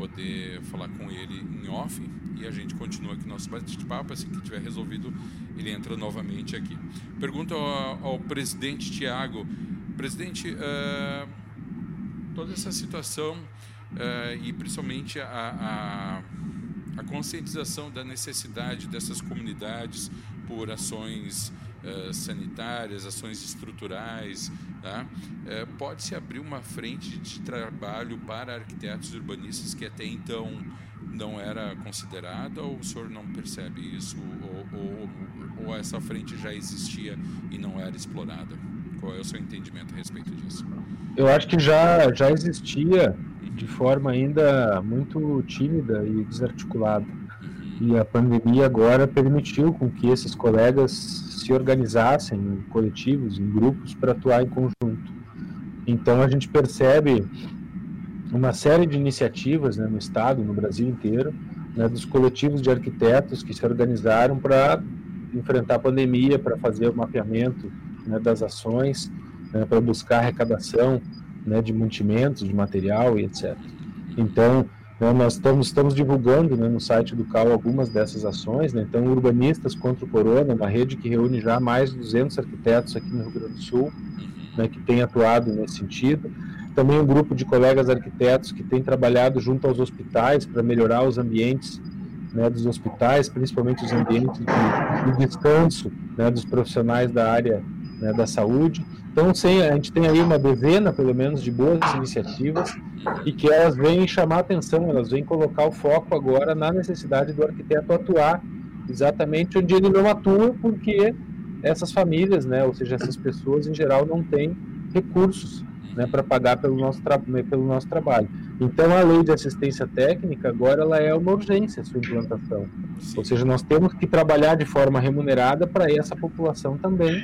poder falar com ele em off e a gente continua aqui nosso bate-papo. Assim que tiver resolvido, ele entra novamente aqui. Pergunta ao, ao presidente Tiago: Presidente, uh, toda essa situação uh, e principalmente a, a, a, conscientização da necessidade dessas comunidades por ações uh, sanitárias, ações estruturais, tá? uh, pode-se abrir uma frente de trabalho para arquitetos urbanistas que até então não era considerada ou o senhor não percebe isso ou, ou, ou essa frente já existia e não era explorada? Qual é o seu entendimento a respeito disso? Eu acho que já, já existia de forma ainda muito tímida e desarticulada. E a pandemia agora permitiu com que esses colegas se organizassem em coletivos, em grupos, para atuar em conjunto. Então a gente percebe uma série de iniciativas né, no Estado, no Brasil inteiro, né, dos coletivos de arquitetos que se organizaram para enfrentar a pandemia, para fazer o mapeamento né, das ações, né, para buscar arrecadação né, de mantimentos, de material e etc. Então, né, nós estamos, estamos divulgando né, no site do CAL algumas dessas ações. Né, então, Urbanistas contra o Corona, uma rede que reúne já mais de 200 arquitetos aqui no Rio Grande do Sul, né, que tem atuado nesse sentido. Também um grupo de colegas arquitetos que tem trabalhado junto aos hospitais para melhorar os ambientes né, dos hospitais, principalmente os ambientes de, de descanso né, dos profissionais da área da saúde. Então, sem, a gente tem aí uma dezena, pelo menos, de boas iniciativas e que elas vêm chamar atenção, elas vêm colocar o foco agora na necessidade do arquiteto atuar exatamente onde ele não atua, porque essas famílias, né, ou seja, essas pessoas em geral não têm recursos né, para pagar pelo nosso, pelo nosso trabalho. Então, a lei de assistência técnica agora ela é uma urgência, sua implantação. Ou seja, nós temos que trabalhar de forma remunerada para essa população também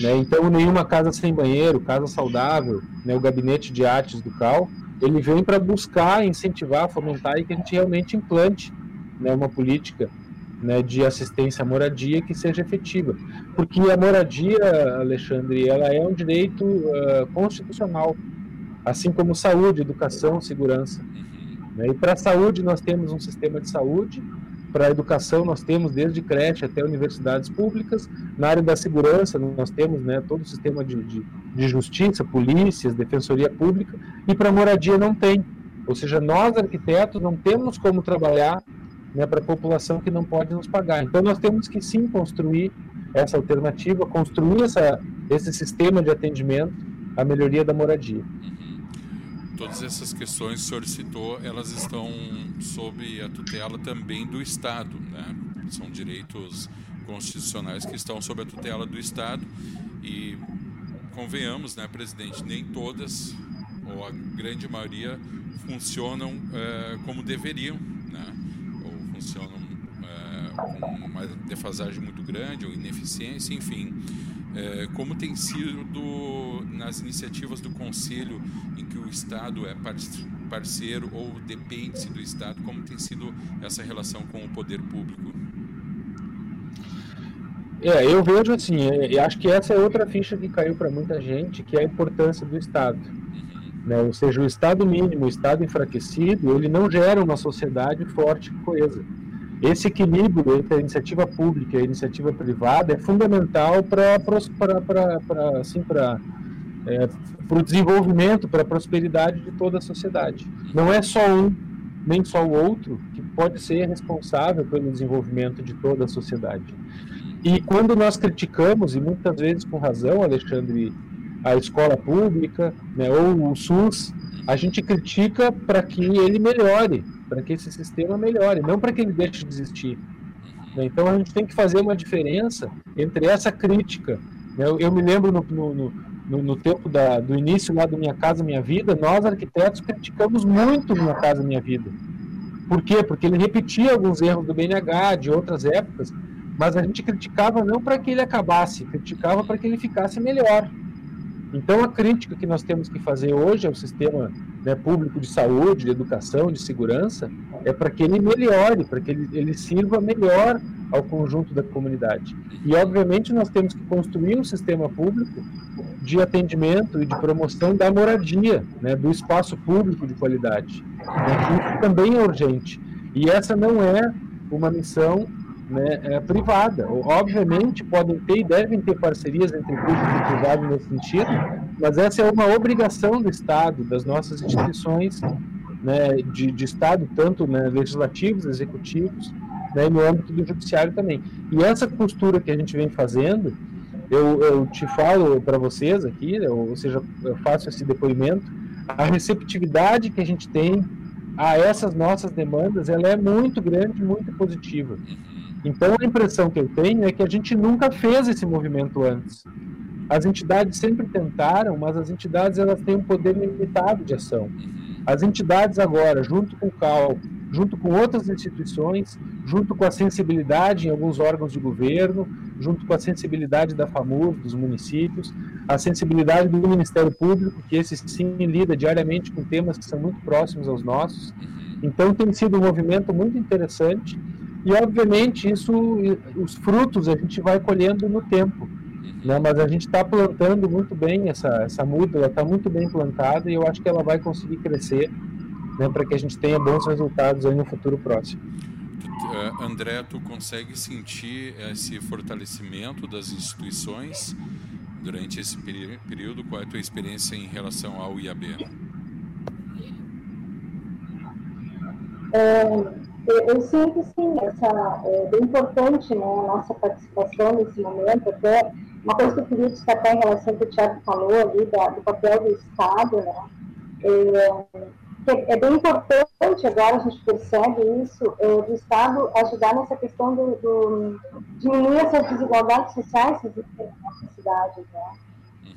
né? Então, nenhuma casa sem banheiro, casa saudável, né, o gabinete de artes do CAL, ele vem para buscar, incentivar, fomentar e que a gente realmente implante né, uma política né, de assistência à moradia que seja efetiva. Porque a moradia, Alexandre, ela é um direito uh, constitucional, assim como saúde, educação, segurança. Né? E para a saúde, nós temos um sistema de saúde para a educação, nós temos desde creche até universidades públicas. Na área da segurança, nós temos né, todo o sistema de, de, de justiça, polícias, defensoria pública. E para a moradia não tem. Ou seja, nós, arquitetos, não temos como trabalhar né, para a população que não pode nos pagar. Então, nós temos que sim construir essa alternativa, construir essa, esse sistema de atendimento à melhoria da moradia todas essas questões que o senhor citou, elas estão sob a tutela também do Estado, né? São direitos constitucionais que estão sob a tutela do Estado e convenhamos, né, presidente, nem todas ou a grande maioria funcionam é, como deveriam, né? Ou funcionam é, com uma defasagem muito grande ou ineficiência, enfim. É, como tem sido nas iniciativas do Conselho em que o Estado é parceiro ou depende do Estado, como tem sido essa relação com o poder público? É, eu vejo assim, eu acho que essa é outra ficha que caiu para muita gente, que é a importância do Estado. Uhum. Né? Ou seja, o Estado mínimo, o Estado enfraquecido, ele não gera uma sociedade forte e coesa. Esse equilíbrio entre a iniciativa pública e a iniciativa privada é fundamental para assim, é, o desenvolvimento, para a prosperidade de toda a sociedade. Não é só um, nem só o outro, que pode ser responsável pelo desenvolvimento de toda a sociedade. E quando nós criticamos, e muitas vezes com razão, Alexandre, a escola pública né, ou o SUS, a gente critica para que ele melhore, para que esse sistema melhore, não para que ele deixe de existir. Né? Então a gente tem que fazer uma diferença entre essa crítica. Né? Eu, eu me lembro no, no, no, no tempo da, do início lá do Minha Casa Minha Vida, nós arquitetos criticamos muito Minha Casa Minha Vida. Por quê? Porque ele repetia alguns erros do BNH, de outras épocas, mas a gente criticava não para que ele acabasse, criticava para que ele ficasse melhor. Então, a crítica que nós temos que fazer hoje ao sistema né, público de saúde, de educação, de segurança, é para que ele melhore, para que ele, ele sirva melhor ao conjunto da comunidade. E, obviamente, nós temos que construir um sistema público de atendimento e de promoção da moradia, né, do espaço público de qualidade. Né, isso também é urgente. E essa não é uma missão né, é, privada. Obviamente, podem ter e devem ter parcerias entre público e privado nesse sentido, mas essa é uma obrigação do Estado, das nossas instituições né, de, de Estado, tanto né, legislativos, executivos, né, no âmbito do judiciário também. E essa postura que a gente vem fazendo eu, eu te falo para vocês aqui, ou seja, eu faço esse depoimento, a receptividade que a gente tem a essas nossas demandas, ela é muito grande, muito positiva. Então a impressão que eu tenho é que a gente nunca fez esse movimento antes. As entidades sempre tentaram, mas as entidades elas têm um poder limitado de ação. As entidades agora, junto com o CAL, junto com outras instituições, junto com a sensibilidade em alguns órgãos de governo, junto com a sensibilidade da FAMUR, dos municípios, a sensibilidade do Ministério Público, que esse sim lida diariamente com temas que são muito próximos aos nossos. Então tem sido um movimento muito interessante e obviamente isso, os frutos a gente vai colhendo no tempo. Né? Mas a gente está plantando muito bem essa, essa muda, ela está muito bem plantada e eu acho que ela vai conseguir crescer né, para que a gente tenha bons resultados aí no futuro próximo. Uh, André, tu consegue sentir esse fortalecimento das instituições durante esse período? Qual é a tua experiência em relação ao IAB? É, eu sinto sim, essa, é bem importante né, a nossa participação nesse momento, até uma coisa que eu queria destacar em relação ao que o Thiago falou ali, da, do papel do Estado, né? É, é bem importante agora, a gente percebe isso, é, do Estado ajudar nessa questão do, do diminuir essas desigualdades sociais que existem na nossa cidade, né?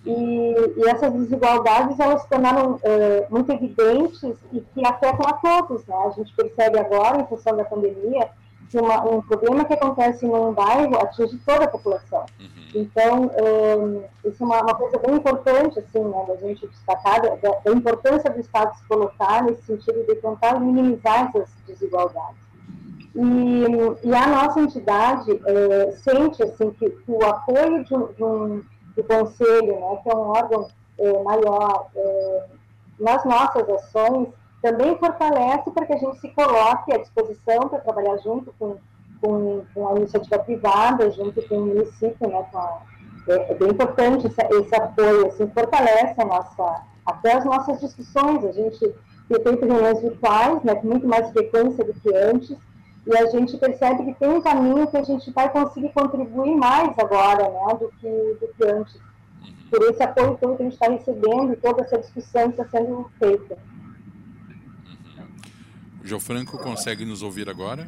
E, e, essas desigualdades elas se tornaram é, muito evidentes e que afetam a todos, né? A gente percebe agora, em função da pandemia, que uma, um problema que acontece num bairro atinge toda a população. Uhum. Então, é, isso é uma, uma, coisa bem importante, assim, né, da gente destacar, da, da, importância do Estado se colocar nesse sentido de tentar minimizar essas desigualdades. E, e a nossa entidade é, sente, assim, que, que, o apoio de, de um, do Conselho, né, que é um órgão é, maior, é, nas nossas ações, também fortalece para que a gente se coloque à disposição para trabalhar junto com com, com a iniciativa privada, junto com o município, né, a, é, é, bem importante esse, esse, apoio, assim, fortalece a nossa, até as nossas discussões, a gente tem feito reuniões virtuais, né, com muito mais frequência do que antes, e a gente percebe que tem um caminho que a gente vai conseguir contribuir mais agora, né, do que, do que antes, por esse apoio todo que a gente está recebendo e toda essa discussão que está sendo feita. O João Franco consegue nos ouvir agora?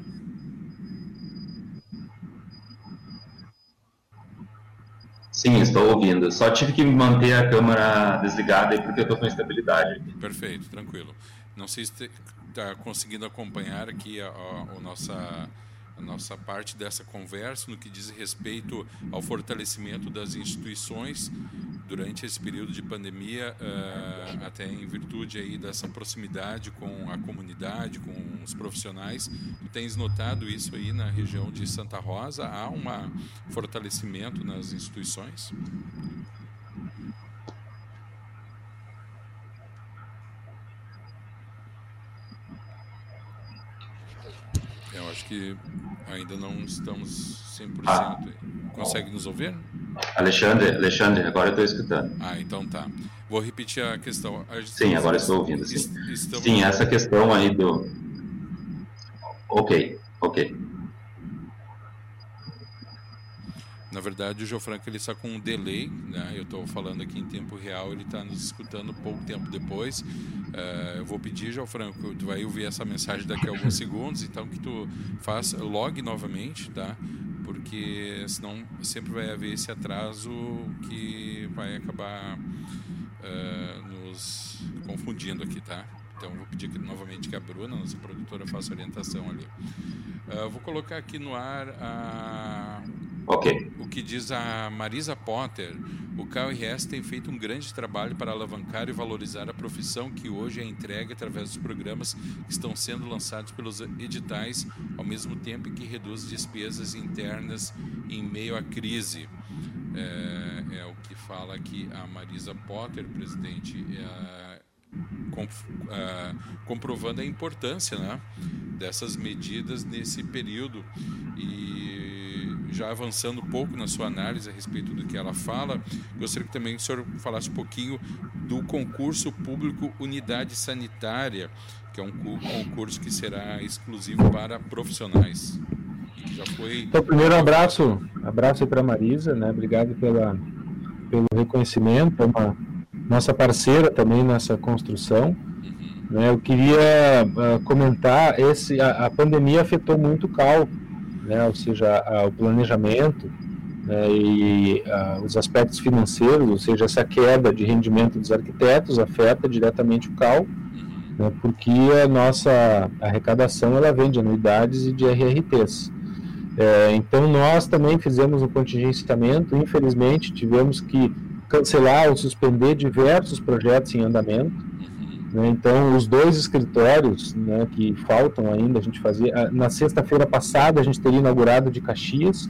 Sim, estou ouvindo. Só tive que manter a câmera desligada porque eu estou com instabilidade. Perfeito, tranquilo. Não sei se está conseguindo acompanhar aqui a, a, a nossa a nossa parte dessa conversa no que diz respeito ao fortalecimento das instituições durante esse período de pandemia, uh, até em virtude aí dessa proximidade com a comunidade, com os profissionais. Tu tens notado isso aí na região de Santa Rosa? Há um fortalecimento nas instituições? Eu acho que ainda não estamos 100%. Ah. Consegue nos ouvir? Alexandre, Alexandre, agora eu estou escutando. Ah, então tá. Vou repetir a questão. A sim, agora estou ouvindo, sim. Estamos... Sim, essa questão aí do... Ok, ok. Na verdade, o Geofranco ele está com um delay, né? Eu estou falando aqui em tempo real, ele está nos escutando pouco tempo depois. Uh, eu vou pedir, Geofranco, tu vai ouvir essa mensagem daqui a alguns segundos, então que tu faça log novamente, tá? Porque senão sempre vai haver esse atraso que vai acabar uh, nos confundindo aqui, tá? Então vou pedir aqui novamente que a Bruna, nossa produtora, faça orientação ali. Uh, vou colocar aqui no ar a Ok. O que diz a Marisa Potter, o KRS tem feito um grande trabalho para alavancar e valorizar a profissão que hoje é entregue através dos programas que estão sendo lançados pelos editais, ao mesmo tempo que reduz despesas internas em meio à crise. É, é o que fala aqui a Marisa Potter, presidente, é, com, comprovando a importância né, dessas medidas nesse período e já avançando um pouco na sua análise a respeito do que ela fala, gostaria que também o senhor falasse um pouquinho do concurso público Unidade Sanitária, que é um concurso que será exclusivo para profissionais. já foi... Então, primeiro abraço, Abraço para Marisa, né? Obrigado pela, pelo reconhecimento, é uma nossa parceira também nessa construção. Né? Eu queria uh, comentar esse a, a, pandemia afetou muito o CAL, né? Ou seja, a, o planejamento né? e uh, os aspectos financeiros, ou seja, essa queda de rendimento dos arquitetos afeta diretamente o CAL, né? porque a nossa arrecadação ela vem de anuidades e de RRTs. É, então nós também fizemos um contingenciamento, infelizmente tivemos que cancelar ou suspender diversos projetos em andamento. Né? Então, os dois escritórios né, que faltam ainda, a gente fazia. Na sexta-feira passada, a gente teria inaugurado de Caxias,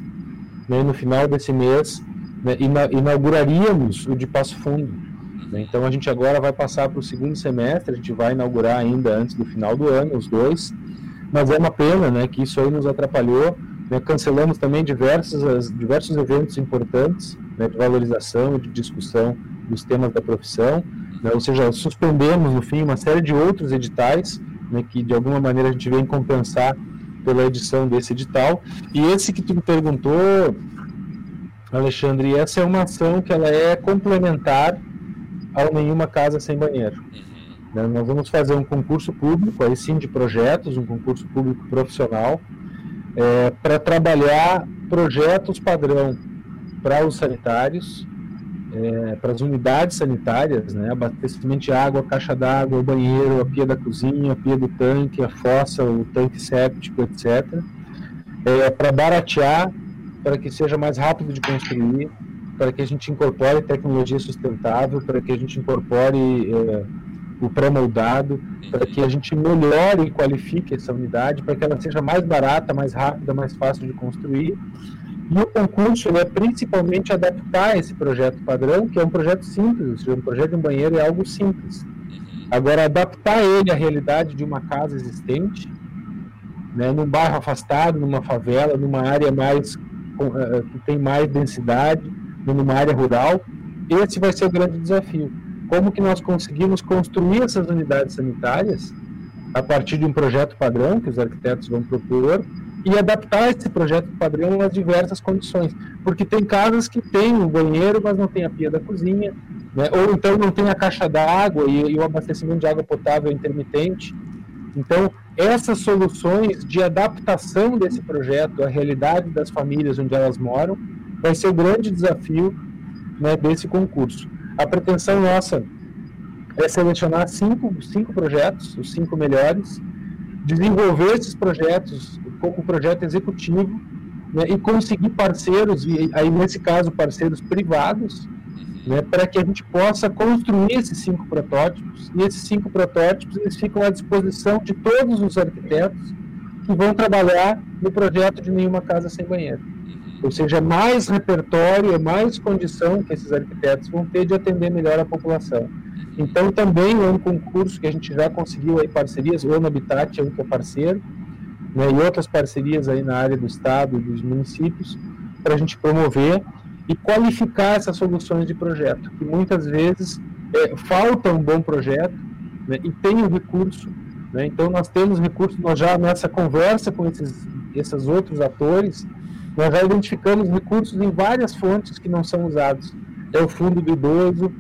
né, no final desse mês, né, ina inauguraríamos o de Passo Fundo. Né? Então, a gente agora vai passar para o segundo semestre, a gente vai inaugurar ainda antes do final do ano, os dois. Mas é uma pena né, que isso aí nos atrapalhou. Né? Cancelamos também diversos, diversos eventos importantes né, de valorização e de discussão dos temas da profissão, né, ou seja, suspendemos, no fim, uma série de outros editais, né, que de alguma maneira a gente vem compensar pela edição desse edital, e esse que tu me perguntou, Alexandre, essa é uma ação que ela é complementar ao Nenhuma Casa Sem Banheiro. Uhum. Né, nós vamos fazer um concurso público, aí sim de projetos, um concurso público profissional, é, para trabalhar projetos padrão para os sanitários, é, para as unidades sanitárias, né, abastecimento de água, caixa d'água, o banheiro, a pia da cozinha, a pia do tanque, a fossa, o tanque séptico, etc. É, para baratear, para que seja mais rápido de construir, para que a gente incorpore tecnologia sustentável, para que a gente incorpore é, o pré-moldado, para que a gente melhore e qualifique essa unidade, para que ela seja mais barata, mais rápida, mais fácil de construir e o concurso é principalmente adaptar esse projeto padrão, que é um projeto simples, ou seja, um projeto de um banheiro é algo simples. Agora, adaptar ele à realidade de uma casa existente, né, num bairro afastado, numa favela, numa área mais uh, que tem mais densidade, numa área rural, esse vai ser o grande desafio. Como que nós conseguimos construir essas unidades sanitárias a partir de um projeto padrão que os arquitetos vão propor e adaptar esse projeto padrão às diversas condições. Porque tem casas que tem o banheiro, mas não tem a pia da cozinha, né? ou então não tem a caixa d'água e, e o abastecimento de água potável é intermitente. Então, essas soluções de adaptação desse projeto à realidade das famílias onde elas moram vai ser o grande desafio né, desse concurso. A pretensão nossa é selecionar cinco, cinco projetos, os cinco melhores, desenvolver esses projetos como projeto executivo né, e conseguir parceiros, e aí nesse caso parceiros privados, né, para que a gente possa construir esses cinco protótipos, e esses cinco protótipos eles ficam à disposição de todos os arquitetos que vão trabalhar no projeto de Nenhuma Casa Sem Banheiro. Ou seja, é mais repertório, é mais condição que esses arquitetos vão ter de atender melhor a população. Então, também é um concurso que a gente já conseguiu aí parcerias, o Habitat é um que é parceiro, né, e outras parcerias aí na área do Estado e dos municípios, para a gente promover e qualificar essas soluções de projeto, que muitas vezes é, falta um bom projeto né, e tem o recurso. Né, então, nós temos recursos, nós já nessa conversa com esses, esses outros atores, nós já identificamos recursos em várias fontes que não são usados. É o fundo do idoso,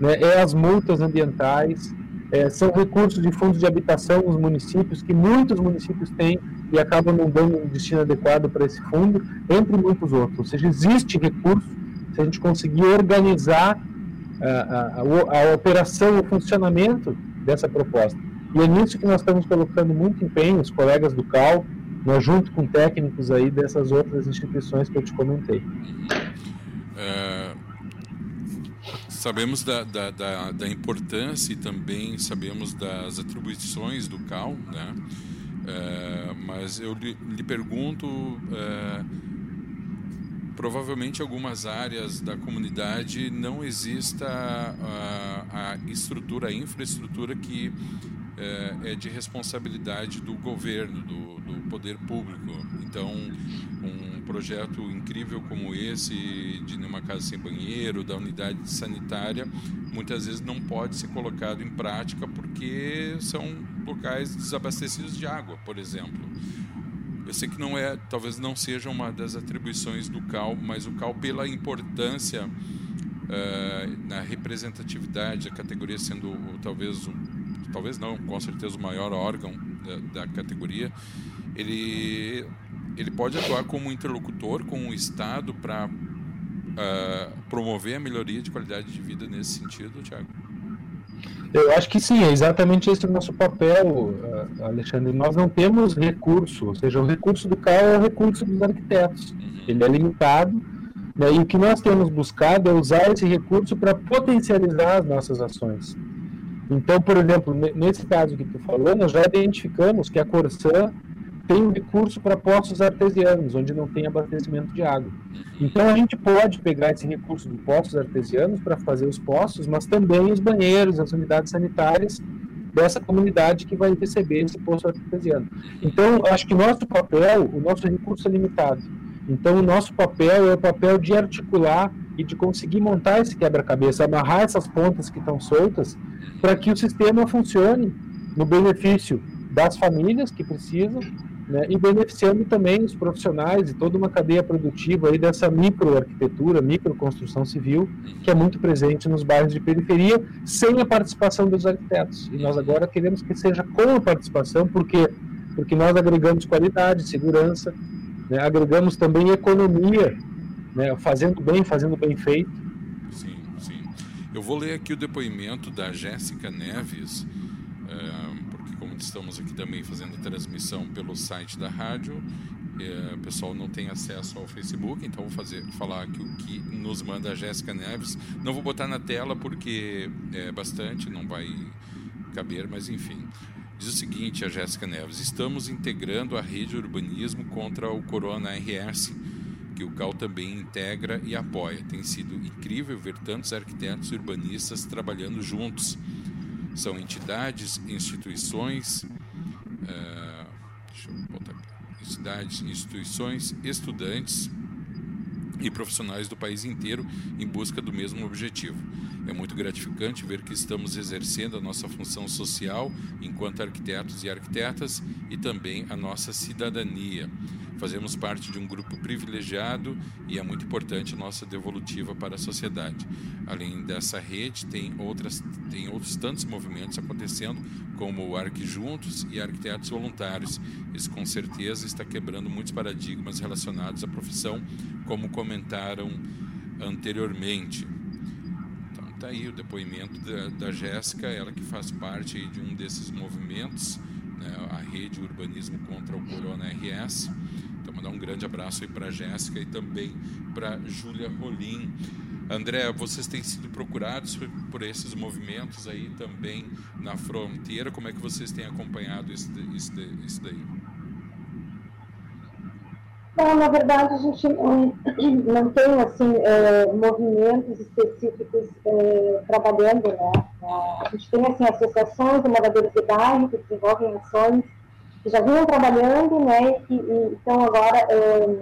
né, é as multas ambientais, é, são recursos de fundos de habitação nos municípios, que muitos municípios têm e acabam não dando um destino adequado para esse fundo, entre muitos outros. Ou seja, existe recurso, se a gente conseguir organizar a, a, a, a operação, o funcionamento dessa proposta. E é nisso que nós estamos colocando muito empenho, os colegas do CAL, nós junto com técnicos aí dessas outras instituições que eu te comentei. É, sabemos da, da, da, da, importância e também sabemos das atribuições do CAL, né? É, mas eu lhe, lhe pergunto, é, provavelmente algumas áreas da comunidade não exista a, a estrutura, a infraestrutura que é, é de responsabilidade do governo, do, do poder público. Então, um projeto incrível como esse, de uma casa sem banheiro, da unidade sanitária, muitas vezes não pode ser colocado em prática porque são locais desabastecidos de água, por exemplo. Eu sei que não é, talvez não seja uma das atribuições do CAL, mas o CAL pela importância uh, na representatividade, a categoria sendo talvez o, talvez não, com certeza o maior órgão da, da categoria, ele ele pode atuar como interlocutor com o Estado para uh, ah, promover a melhoria de qualidade de vida nesse sentido, Tiago? Eu acho que sim, é exatamente esse o nosso papel, ah, Alexandre. Nós não temos recurso, ou seja, o recurso do CAL é o recurso dos arquitetos. Uhum. Ele é limitado, né, e o que nós temos buscado é usar esse recurso para potencializar as nossas ações. Então, por exemplo, nesse caso que tu falou, nós já identificamos que a Corsã tem um recurso para poços artesianos, onde não tem abastecimento de água. Então a gente pode pegar esse recurso de poços artesianos para fazer os poços, mas também os banheiros, as unidades sanitárias dessa comunidade que vai receber esse poço artesiano. Então, acho que nosso papel, o nosso recurso é limitado. Então, o nosso papel é o papel de articular e de conseguir montar esse quebra-cabeça, amarrar essas pontas que estão soltas, para que o sistema funcione no benefício das famílias que precisam né, e beneficiando também os profissionais e toda uma cadeia produtiva aí dessa microarquitetura, microconstrução civil, que é muito presente nos bairros de periferia, sem a participação dos arquitetos. E nós agora queremos que seja com a participação, porque porque nós agregamos qualidade, segurança, né, agregamos também economia, né, fazendo bem, fazendo bem feito. Sim, sim. Eu vou ler aqui o depoimento da Jéssica Neves. Uh estamos aqui também fazendo transmissão pelo site da rádio. É, o pessoal não tem acesso ao Facebook, então vou fazer, falar aqui o que nos manda a Jéssica Neves. Não vou botar na tela porque é bastante, não vai caber, mas enfim. Diz o seguinte, a Jéssica Neves: estamos integrando a rede urbanismo contra o Corona RS, que o CAL também integra e apoia. Tem sido incrível ver tantos arquitetos urbanistas trabalhando juntos são entidades, instituições, uh, deixa eu botar aqui, entidades, instituições, estudantes e profissionais do país inteiro em busca do mesmo objetivo. É muito gratificante ver que estamos exercendo a nossa função social enquanto arquitetos e arquitetas e também a nossa cidadania. Fazemos parte de um grupo privilegiado e é muito importante a nossa devolutiva para a sociedade. Além dessa rede, tem, outras, tem outros tantos movimentos acontecendo, como o Arque Juntos e Arquitetos Voluntários. Isso com certeza está quebrando muitos paradigmas relacionados à profissão, como comentaram anteriormente. Então tá aí o depoimento da, da Jéssica, ela que faz parte de um desses movimentos, né, a Rede Urbanismo contra o Corona RS. Então, mandar um grande abraço aí para a Jéssica e também para Júlia Rolim. André, vocês têm sido procurados por esses movimentos aí também na fronteira. Como é que vocês têm acompanhado isso, isso, isso daí? Bom, na verdade, a gente não, tem assim, é, movimentos específicos é, trabalhando, né? A gente tem assim, associações de moradores de bairro que desenvolvem ações que já vinham trabalhando, né, e que estão agora é,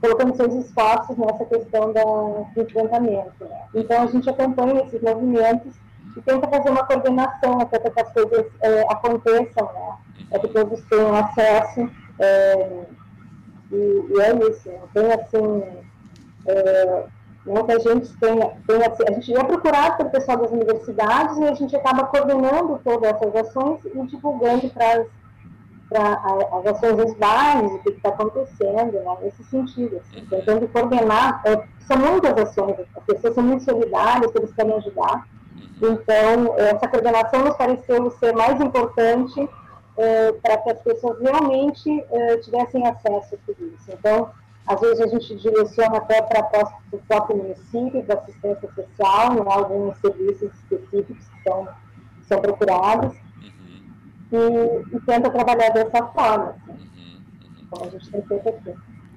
colocando seus esforços nessa questão da, do enfrentamento. Né. Então, a gente acompanha esses movimentos e tenta fazer uma coordenação até para que as coisas aconteçam, né, para que todos tenham acesso. E, e, é isso, tem assim. É, não que a gente tenha, tenha assim, a gente é procurado pelo pessoal das universidades e a gente acaba coordenando todas essas ações e divulgando para as para as ações dos bairros, o que está acontecendo, né, nesse sentido, assim, uhum. tentando coordenar. É, são muitas ações, as pessoas são muito solidárias, eles querem ajudar. Uhum. Então, essa coordenação nos pareceu ser mais importante é, para que as pessoas realmente é, tivessem acesso a tudo isso. Então, às vezes a gente direciona até para o próprio município, para assistência social, em alguns serviços específicos que são, são procurados e, e tenta trabalhar dessa forma, assim, uhum, uhum. como a gente tem feito aqui.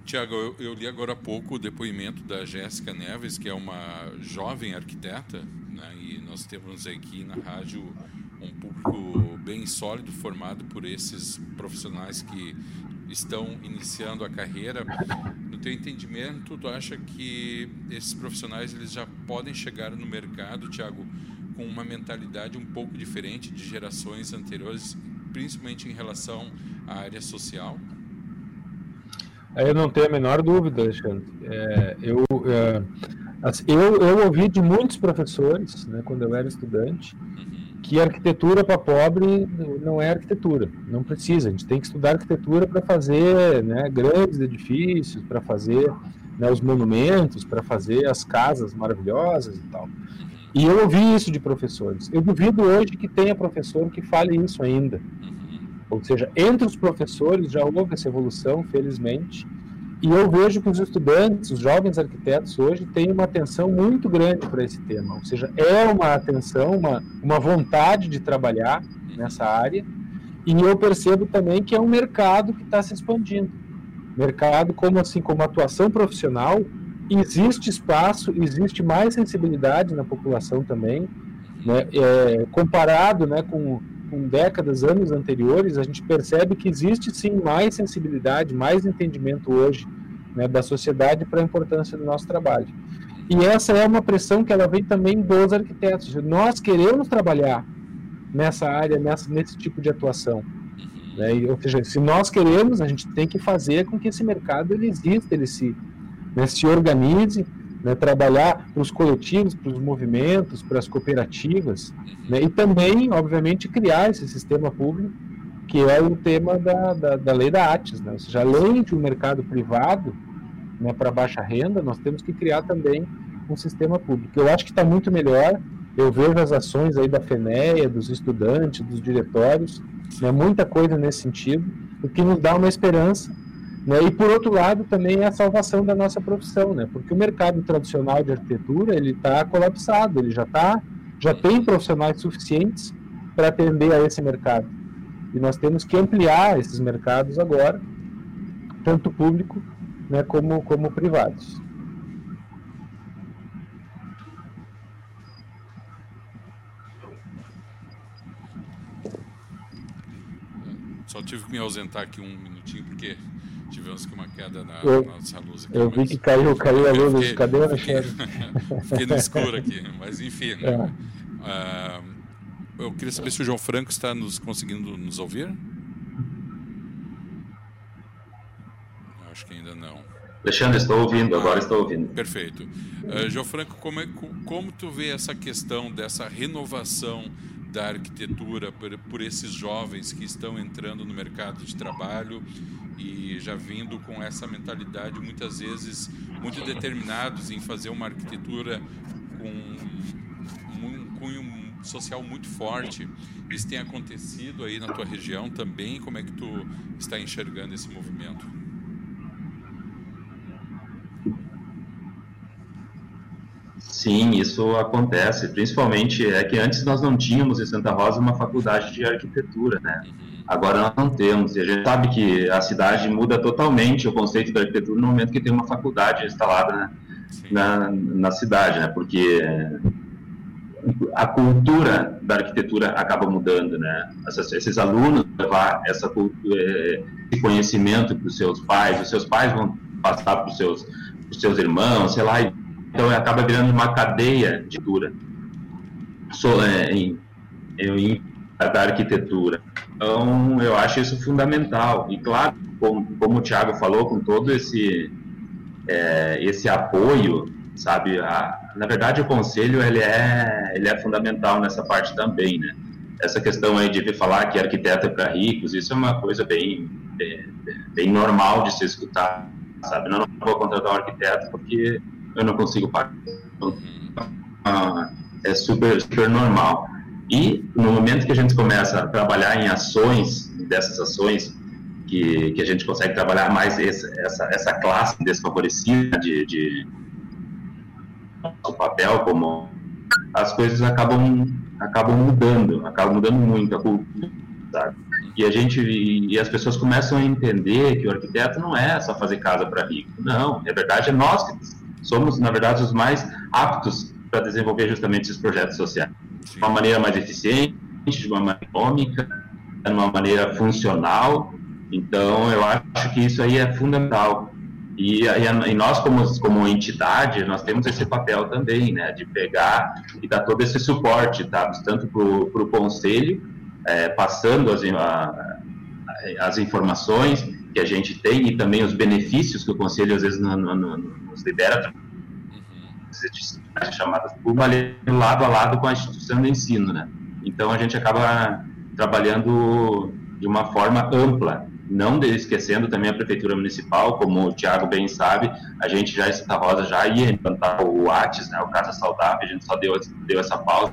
Tiago, eu, eu, li agora há pouco o depoimento da Jéssica Neves, que é uma jovem arquiteta, né, e nós temos aqui na rádio um público bem sólido, formado por esses profissionais que estão iniciando a carreira. No teu entendimento, tu acha que esses profissionais eles já podem chegar no mercado, Tiago, com uma mentalidade um pouco diferente de gerações anteriores, principalmente em relação à área social? Eu não tenho a menor dúvida, Alexandre. É, eu, é, assim, eu, eu ouvi de muitos professores, né, quando eu era estudante, que arquitetura para pobre não é arquitetura, não precisa. A gente tem que estudar arquitetura para fazer né, grandes edifícios, para fazer né, os monumentos, para fazer as casas maravilhosas e tal. E eu ouvi isso de professores. Eu duvido hoje que tenha professor que fale isso ainda. Ou seja, entre os professores já houve essa evolução, felizmente, e eu vejo que os estudantes, os jovens arquitetos hoje, têm uma atenção muito grande para esse tema. Ou seja, é uma atenção, uma, uma vontade de trabalhar nessa área. E eu percebo também que é um mercado que está se expandindo. Mercado como assim, como atuação profissional, existe espaço, existe mais sensibilidade na população também, né? É, comparado, né, com com décadas, anos anteriores, a gente percebe que existe sim mais sensibilidade, mais entendimento hoje né, da sociedade para a importância do nosso trabalho. E essa é uma pressão que ela vem também dos arquitetos. Nós queremos trabalhar nessa área, nessa, nesse tipo de atuação. Né? E, ou seja, se nós queremos, a gente tem que fazer com que esse mercado ele exista, ele se, né, se organize, né, trabalhar para os coletivos, para os movimentos, para as cooperativas, né, e também, obviamente, criar esse sistema público, que é o tema da, da, da lei da ATES. Né, ou seja, além de um mercado privado né, para baixa renda, nós temos que criar também um sistema público. Eu acho que está muito melhor, eu vejo as ações aí da FENEA, dos estudantes, dos diretórios, né, muita coisa nesse sentido, o que nos dá uma esperança né? E por outro lado também é a salvação da nossa profissão, né? porque o mercado tradicional de arquitetura ele está colapsado, ele já tá, já tem profissionais suficientes para atender a esse mercado. E nós temos que ampliar esses mercados agora, tanto público né, como, como privados. Só tive que me ausentar aqui um minutinho, porque Tivemos que uma queda na, eu, nossa luz aqui. Eu vi que caiu, caiu a luz. Fiquei, Cadê o Alexandre? Fiquei no escuro aqui, mas enfim. Né? É. Uh, eu queria saber se o João Franco está nos conseguindo nos ouvir. Acho que ainda não. Alexandre, estou ouvindo, ah, agora estou ouvindo. Perfeito. Uh, João Franco, como, é, como tu vê essa questão dessa renovação da arquitetura por, por esses jovens que estão entrando no mercado de trabalho e já vindo com essa mentalidade muitas vezes muito determinados em fazer uma arquitetura com um cunho social muito forte. Isso tem acontecido aí na tua região também? Como é que tu está enxergando esse movimento? Sim, isso acontece. Principalmente é que antes nós não tínhamos em Santa Rosa uma faculdade de arquitetura, né? Uhum. Agora nós não temos. E a gente sabe que a cidade muda totalmente o conceito da arquitetura no momento que tem uma faculdade instalada né, na, na cidade, né? Porque a cultura da arquitetura acaba mudando, né? Essas, esses alunos levar essa cultura, eh, esse conhecimento para os seus pais, os seus pais vão passar para os seus, os seus irmãos, sei lá. Então acaba virando uma cadeia de cultura so, é, em, em, da arquitetura. Então, eu acho isso fundamental. E, claro, como, como o Tiago falou, com todo esse, é, esse apoio, sabe? A, na verdade, o conselho ele é, ele é fundamental nessa parte também, né? Essa questão aí de falar que arquiteto é para ricos, isso é uma coisa bem, bem, bem, normal de se escutar, sabe? Não, não vou contratar um arquiteto porque eu não consigo pagar. Então, é super, super normal. E no momento que a gente começa a trabalhar em ações, dessas ações, que, que a gente consegue trabalhar mais esse, essa, essa classe desfavorecida de, de o papel, como as coisas acabam, acabam mudando, acabam mudando muito a cultura, sabe? E a gente e as pessoas começam a entender que o arquiteto não é só fazer casa para rico, não. Na verdade, é nós que somos, na verdade, os mais aptos para desenvolver justamente esses projetos sociais de uma maneira mais eficiente, de uma maneira econômica, de uma maneira funcional. Então, eu acho que isso aí é fundamental. E, e, nós, como, como entidade, nós temos esse papel também, né, de pegar e dar todo esse suporte, tá? tanto para o conselho, é, passando as, a, as informações, que a gente tem e também os benefícios que o Conselho às vezes no, no, no, nos libera, uhum. chamadas por lado a lado com a instituição de ensino, né? Então a gente acaba trabalhando de uma forma ampla, não esquecendo também a prefeitura municipal, como o Tiago bem sabe, a gente já em Santa Rosa já ia implantar o ATS, né, o Casa Saudável, a gente só deu, deu essa pausa,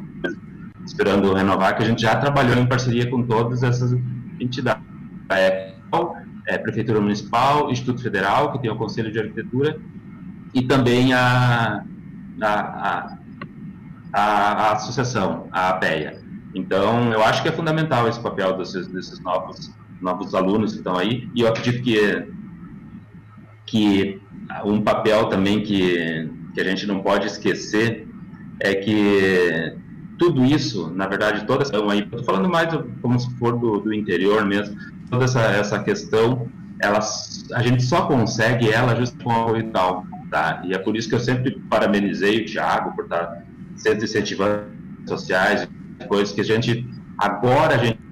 esperando renovar, que a gente já trabalhou em parceria com todas essas entidades. É, é, Prefeitura Municipal, Instituto Federal, que tem o Conselho de Arquitetura, e também a, a, a, a, associação, a APEA. Então, eu acho que é fundamental esse papel desses, desses novos, novos alunos que estão aí, e eu acredito que, que um papel também que, que a gente não pode esquecer é que tudo isso, na verdade, toda essa aí, estou falando mais como se for do, do interior mesmo, toda essa, essa questão, ela, a gente só consegue ela justo com o apoio tal, tá? E é por isso que eu sempre parabenizei o Thiago por estar sempre incentivando sociais, coisas que a gente, agora a gente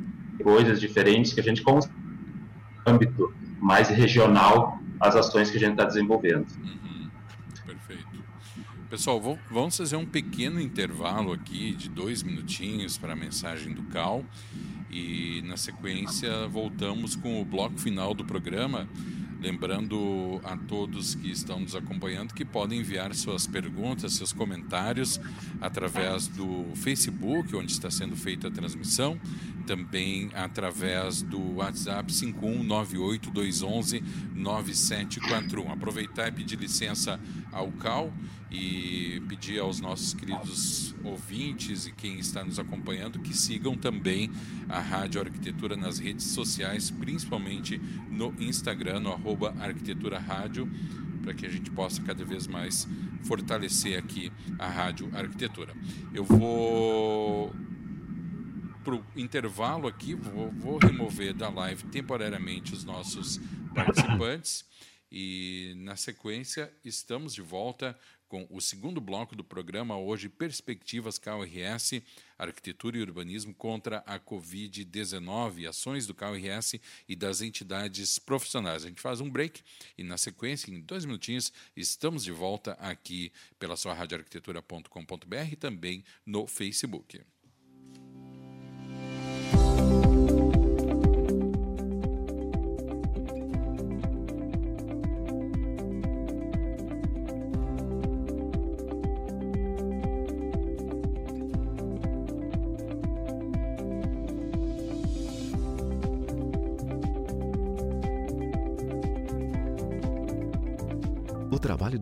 coisas diferentes que a gente consegue no âmbito mais regional as ações que a gente está desenvolvendo. Uhum. Perfeito. Pessoal, vamos fazer um pequeno intervalo aqui de dois minutinhos para a mensagem do Cal e na sequência voltamos com o bloco final do programa Lembrando a todos que estão nos acompanhando que podem enviar suas perguntas, seus comentários através do Facebook, onde está sendo feita a transmissão, também através do WhatsApp 51982119741. Aproveitar e pedir licença ao Cal e pedir aos nossos queridos ouvintes e quem está nos acompanhando que sigam também a Rádio Arquitetura nas redes sociais, principalmente no Instagram, no arroba Arquitetura Rádio, para que a gente possa cada vez mais fortalecer aqui a Rádio Arquitetura. Eu vou para o intervalo aqui, vou, vou remover da live temporariamente os nossos participantes. E na sequência, estamos de volta com o segundo bloco do programa, hoje Perspectivas KRS, Arquitetura e Urbanismo contra a Covid-19, ações do KRS e das entidades profissionais. A gente faz um break e, na sequência, em dois minutinhos, estamos de volta aqui pela sua radioarquitetura.com.br e também no Facebook.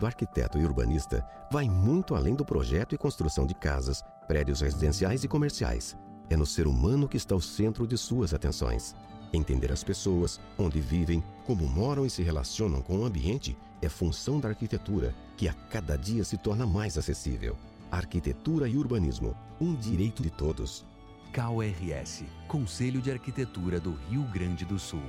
Do arquiteto e urbanista vai muito além do projeto e construção de casas, prédios residenciais e comerciais. É no ser humano que está o centro de suas atenções. Entender as pessoas, onde vivem, como moram e se relacionam com o ambiente é função da arquitetura, que a cada dia se torna mais acessível. Arquitetura e urbanismo, um direito de todos. KRS, Conselho de Arquitetura do Rio Grande do Sul.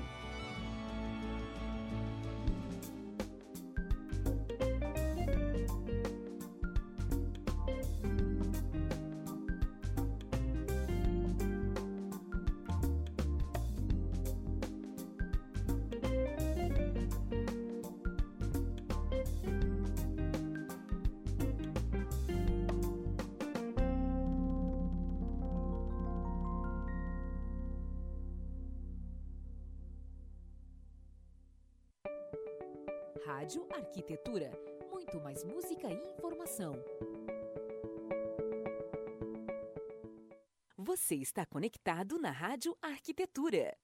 Rádio Arquitetura. Muito mais música e informação. Você está conectado na Rádio Arquitetura.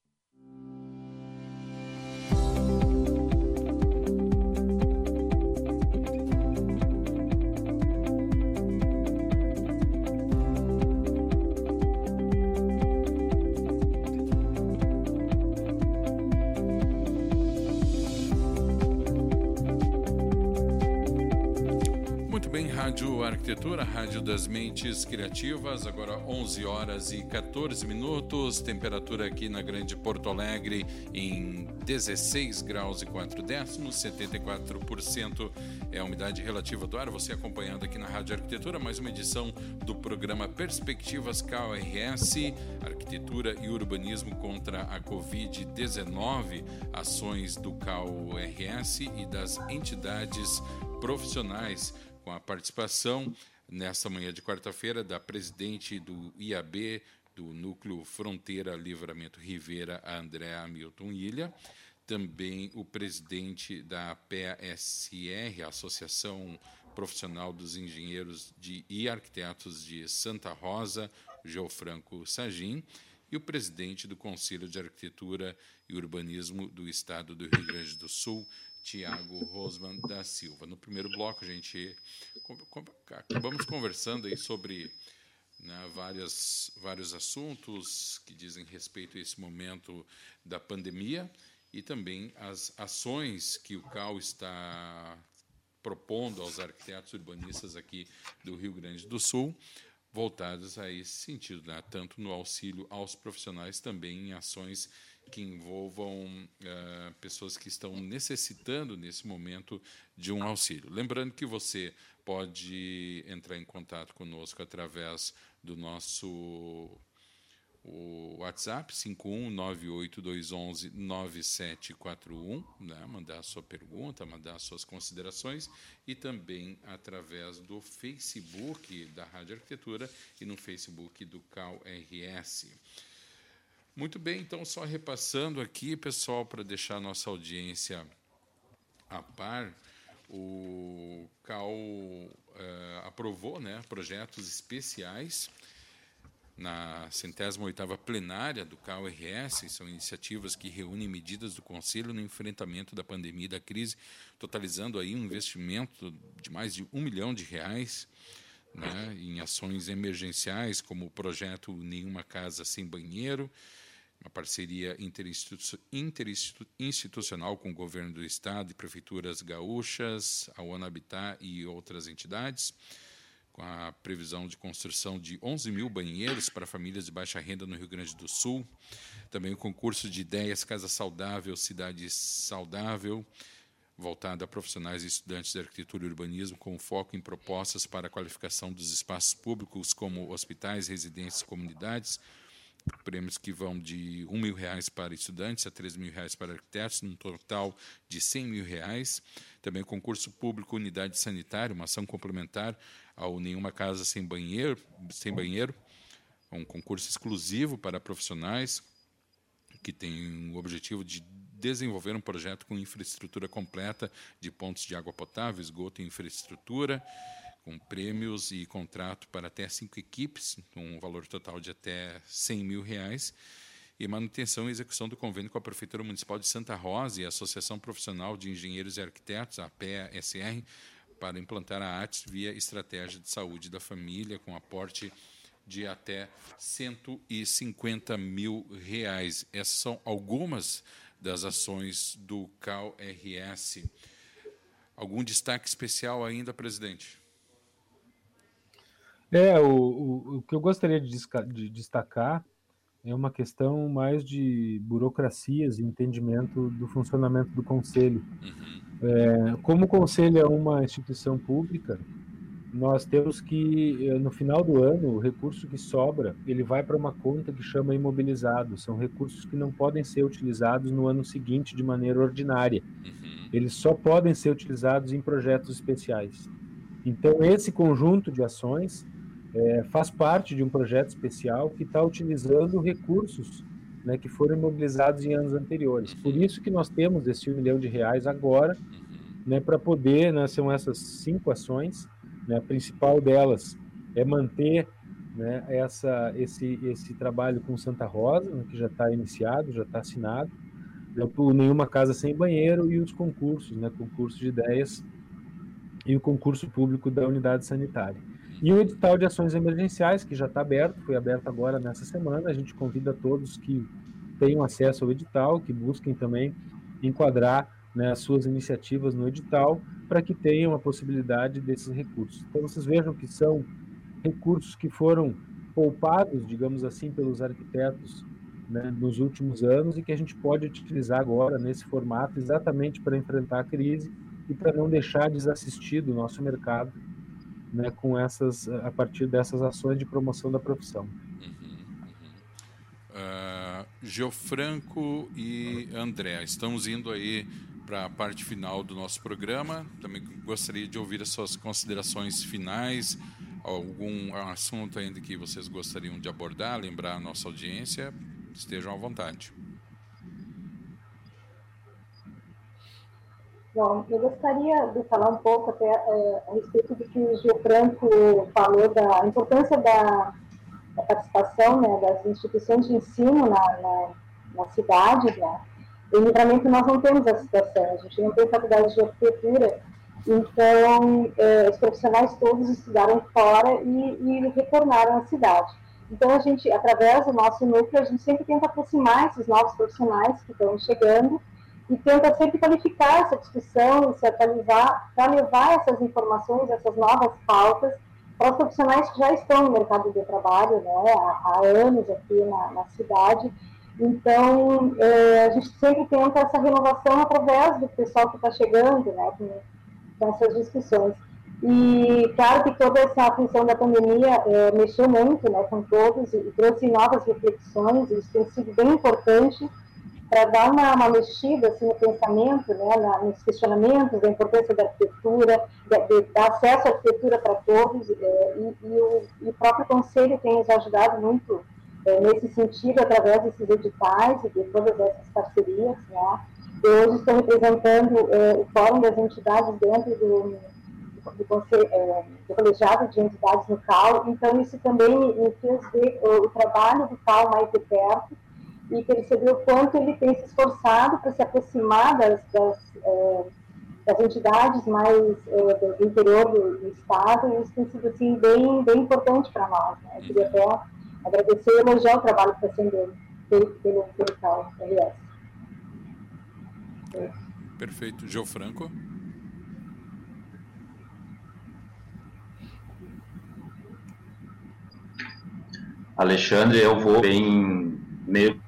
Arquitetura, Rádio das Mentes Criativas, agora 11 horas e 14 minutos, temperatura aqui na Grande Porto Alegre em 16 graus e 4 décimos, 74% é a umidade relativa do ar. Você acompanhando aqui na Rádio Arquitetura, mais uma edição do programa Perspectivas KRS, Arquitetura e Urbanismo contra a Covid-19, ações do KRS e das entidades profissionais com a participação nesta manhã de quarta-feira da presidente do IAB, do Núcleo Fronteira Livramento Rivera, André Hamilton Ilha, também o presidente da PASR, Associação Profissional dos Engenheiros de, e Arquitetos de Santa Rosa, Geofranco Sagim, e o presidente do Conselho de Arquitetura e Urbanismo do Estado do Rio Grande do Sul, Tiago Rosman da Silva. No primeiro bloco, a gente acabamos conversando aí sobre né, várias, vários assuntos que dizem respeito a esse momento da pandemia e também as ações que o CAL está propondo aos arquitetos urbanistas aqui do Rio Grande do Sul, voltadas a esse sentido, né, tanto no auxílio aos profissionais, também em ações que envolvam uh, pessoas que estão necessitando nesse momento de um auxílio. Lembrando que você pode entrar em contato conosco através do nosso o WhatsApp 51982119741, né? mandar sua pergunta, mandar suas considerações e também através do Facebook da Rádio Arquitetura e no Facebook do CAL RS. Muito bem, então, só repassando aqui, pessoal, para deixar a nossa audiência a par, o CAL eh, aprovou né, projetos especiais na centésima oitava plenária do CAL-RS, são iniciativas que reúnem medidas do Conselho no enfrentamento da pandemia e da crise, totalizando aí um investimento de mais de um milhão de reais né, em ações emergenciais, como o projeto Nenhuma Casa Sem Banheiro, uma parceria interinstitucional com o governo do estado e prefeituras gaúchas, a ONU Habitat e outras entidades, com a previsão de construção de 11 mil banheiros para famílias de baixa renda no Rio Grande do Sul, também o concurso de ideias Casa Saudável, Cidade Saudável, voltado a profissionais e estudantes de arquitetura e urbanismo, com foco em propostas para a qualificação dos espaços públicos, como hospitais, residências, comunidades, prêmios que vão de um mil reais para estudantes a três mil reais para arquitetos, num total de cem mil reais. Também concurso público unidade sanitária, uma ação complementar ao Nenhuma Casa Sem Banheiro, sem banheiro um concurso exclusivo para profissionais que tem o objetivo de desenvolver um projeto com infraestrutura completa de pontos de água potável, esgoto e infraestrutura com prêmios e contrato para até cinco equipes, um valor total de até 100 mil reais, e manutenção e execução do convênio com a Prefeitura Municipal de Santa Rosa e a Associação Profissional de Engenheiros e Arquitetos, a PEA-SR, para implantar a ARTES via Estratégia de Saúde da Família, com aporte de até 150 mil reais. Essas são algumas das ações do CAL-RS. Algum destaque especial ainda, presidente? É, o, o, o que eu gostaria de, de destacar é uma questão mais de burocracias e entendimento do funcionamento do Conselho. Uhum. É, como o Conselho é uma instituição pública, nós temos que, eh, no final do ano, o recurso que sobra, ele vai para uma conta que chama imobilizado. São recursos que não podem ser utilizados no ano seguinte de maneira ordinária. Uhum. Eles só podem ser utilizados em projetos especiais. Então, esse conjunto de ações é, faz parte de um projeto especial que está utilizando recursos né, que foram imobilizados em anos anteriores. Por isso que nós temos esse milhão de reais agora, né, para poder, né, são essas cinco ações, né, a principal delas é manter né, essa, esse, esse trabalho com Santa Rosa, né, que já está iniciado, já está assinado, o Nenhuma Casa Sem Banheiro e os concursos, né, concurso de ideias e o concurso público da unidade sanitária. E o edital de ações emergenciais, que já está aberto, foi aberto agora nessa semana. A gente convida todos que tenham acesso ao edital, que busquem também enquadrar né, as suas iniciativas no edital para que tenham a possibilidade desses recursos. Então, vocês vejam que são recursos que foram poupados, digamos assim, pelos arquitetos né, nos últimos anos e que a gente pode utilizar agora nesse formato exatamente para enfrentar a crise e para não deixar desassistido o nosso mercado né, com essas a partir dessas ações de promoção da profissão. Uhum, uhum. Uh, Geofranco e André, estamos indo aí para a parte final do nosso programa. Também gostaria de ouvir as suas considerações finais, algum assunto ainda que vocês gostariam de abordar, lembrar a nossa audiência, estejam à vontade. Bom, eu gostaria de falar um pouco até é, a respeito do que o Gil Franco falou da importância da, da participação né, das instituições de ensino na, na, na cidade. Né? Em Livramento nós não temos essa situação, a gente não tem faculdade de arquitetura, então é, os profissionais todos estudaram fora e, e retornaram à cidade. Então, a gente, através do nosso núcleo, a gente sempre tenta aproximar esses novos profissionais que estão chegando e tenta sempre qualificar essa discussão e se atualizar para levar essas informações, essas novas pautas para os profissionais que já estão no mercado de trabalho né, há, há anos aqui na, na cidade. Então, é, a gente sempre tenta essa renovação através do pessoal que está chegando né, com, com essas discussões. E claro que toda essa função da pandemia é, mexeu muito né, com todos e trouxe novas reflexões, isso tem sido bem importante para dar uma, uma, mexida assim, no pensamento, né, na, nos questionamentos da importância da arquitetura, de, de, acesso à arquitetura para todos, é, e, e, o, e, o, próprio Conselho tem nos ajudado muito é, nesse sentido, através desses editais e de todas essas parcerias. Né. Eu hoje estou representando é, o Fórum das Entidades dentro do do, conselho, é, do colegiado de entidades no CAL, então isso também me fez ver o, o trabalho do CAL mais de perto e perceber o quanto ele tem se esforçado para se aproximar das, das, é, das entidades mais é, do interior do, do, Estado, e isso tem sido assim, bem, bem importante para nós. Né? Eu queria até agradecer e elogiar o trabalho que está sendo feito pelo, pelo CAL, aliás. Perfeito. Geo Franco. Alexandre, eu vou bem meio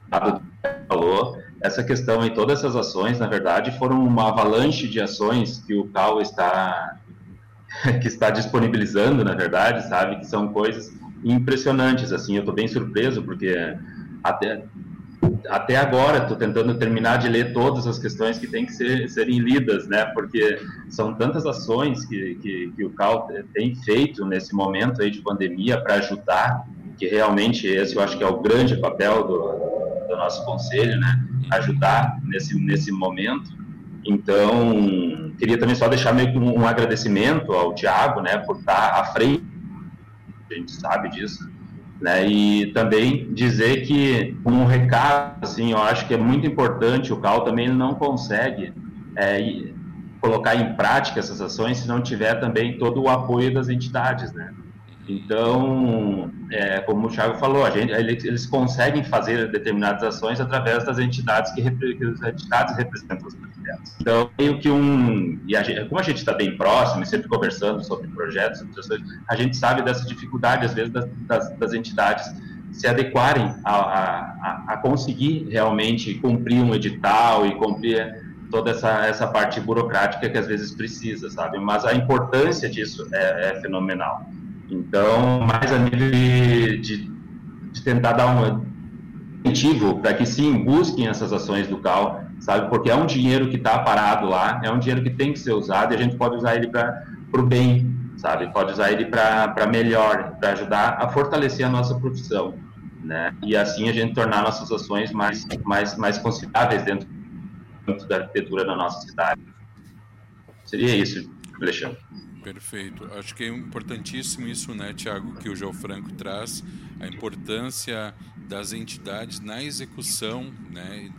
falou. Essa questão e todas essas ações, na verdade, foram uma avalanche de ações que o CAL está que está disponibilizando, na verdade, sabe, que são coisas impressionantes, assim, eu estou bem surpreso porque até até agora estou tentando terminar de ler todas as questões que têm que ser, serem lidas, né? Porque são tantas ações que, que, que o CAL tem feito nesse momento aí de pandemia para ajudar que realmente esse eu acho que é o grande papel do, do nosso conselho, né? Ajudar nesse, nesse momento. Então, queria também só deixar meio que um, um agradecimento ao Tiago, né, por estar à frente, a gente sabe disso, né, e também dizer que, um recado, assim, eu acho que é muito importante, o CAL também não consegue é, colocar em prática essas ações se não tiver também todo o apoio das entidades, né, então, é, como o Thiago falou, a gente, eles, conseguem fazer determinadas ações através das entidades que, que as entidades representam os projetos. Então, meio que um. E a gente, como a gente está bem próximo sempre conversando sobre projetos, a gente sabe dessa dificuldade, às vezes, das, das, das entidades se adequarem a, a, a, conseguir realmente cumprir um edital e cumprir toda essa, essa parte burocrática que às vezes precisa, sabe? Mas a importância disso é, é fenomenal. Então, mais a nível de, de, de tentar dar um incentivo para que sim busquem essas ações do CAL, sabe? Porque é um dinheiro que está parado lá, é um dinheiro que tem que ser usado e a gente pode usar ele para o bem, sabe? Pode usar ele para melhor, para ajudar a fortalecer a nossa profissão, né? E assim a gente tornar nossas ações mais, mais, mais consideráveis dentro, da arquitetura da nossa cidade. Seria isso, Alexandre. Perfeito. Acho que é importantíssimo isso, né, Tiago, que o João Franco traz, a importância das entidades na execução, né,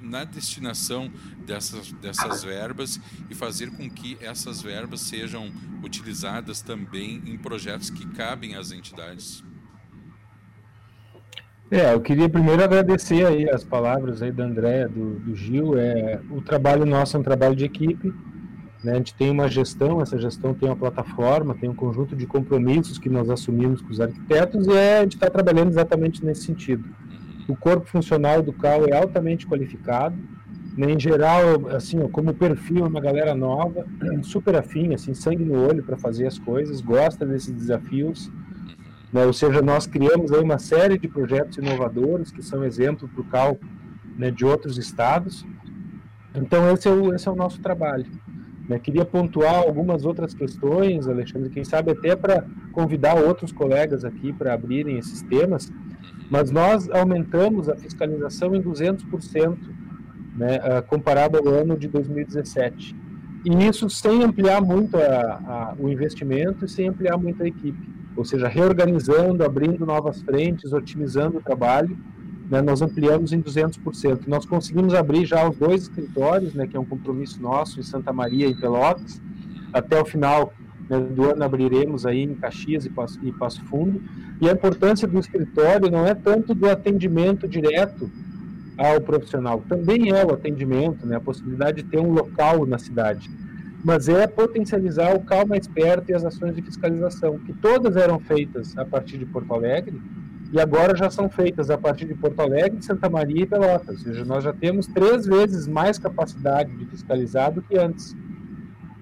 na destinação dessas, dessas verbas e fazer com que essas verbas sejam utilizadas também em projetos que cabem às entidades. É, eu queria primeiro agradecer aí as palavras aí da Andréa, do, do Gil. É, o trabalho nosso é um trabalho de equipe. Né? A gente tem uma gestão, essa gestão tem uma plataforma, tem um conjunto de compromissos que nós assumimos com os arquitetos e é, a gente está trabalhando exatamente nesse sentido. O corpo funcional do CAL é altamente qualificado, né? em geral, assim, como perfil, é uma galera nova, super afim, assim, sangue no olho para fazer as coisas, gosta desses desafios. Né? Ou seja, nós criamos aí uma série de projetos inovadores que são exemplo para o CAL né, de outros estados. Então, esse é o, esse é o nosso trabalho. Né? Queria pontuar algumas outras questões, Alexandre, quem sabe até para convidar outros colegas aqui para abrirem esses temas, mas nós aumentamos a fiscalização em 200%, né, ah, comparado ao ano de 2017. E isso sem ampliar muito a, a, o investimento e sem ampliar muito a equipe. Ou seja, reorganizando, abrindo novas frentes, otimizando o trabalho, né, nós ampliamos em 200%. Nós conseguimos abrir já os dois escritórios, né, que é um compromisso nosso, em Santa Maria e Pelotas. Até o final né, do ano abriremos aí em Caxias e Passo, e Passo Fundo. E a importância do escritório não é tanto do atendimento direto ao profissional, também é o atendimento, né, a possibilidade de ter um local na cidade, mas é potencializar o CAL mais perto e as ações de fiscalização, que todas eram feitas a partir de Porto Alegre, e agora já são feitas a partir de Porto Alegre, Santa Maria e Pelotas. Ou seja, nós já temos três vezes mais capacidade de fiscalizar do que antes.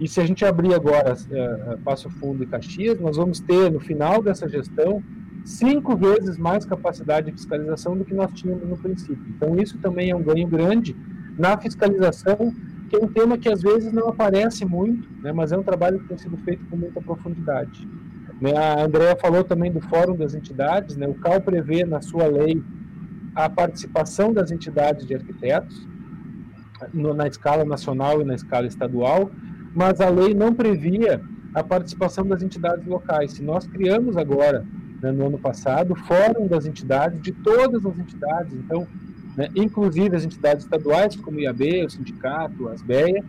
E se a gente abrir agora uh, Passo Fundo e Caxias, nós vamos ter, no final dessa gestão, cinco vezes mais capacidade de fiscalização do que nós tínhamos no princípio. Então, isso também é um ganho grande na fiscalização, que é um tema que às vezes não aparece muito, né, mas é um trabalho que tem sido feito com muita profundidade. Né, a Andrea falou também do Fórum das Entidades, né, o CAL prevê na sua lei a participação das entidades de arquitetos no, na escala nacional e na escala estadual, mas a lei não previa a participação das entidades locais. Se nós criamos agora, né, no ano passado, o Fórum das Entidades, de todas as entidades, então, né, inclusive as entidades estaduais, como o IAB, o Sindicato, a ASBEA,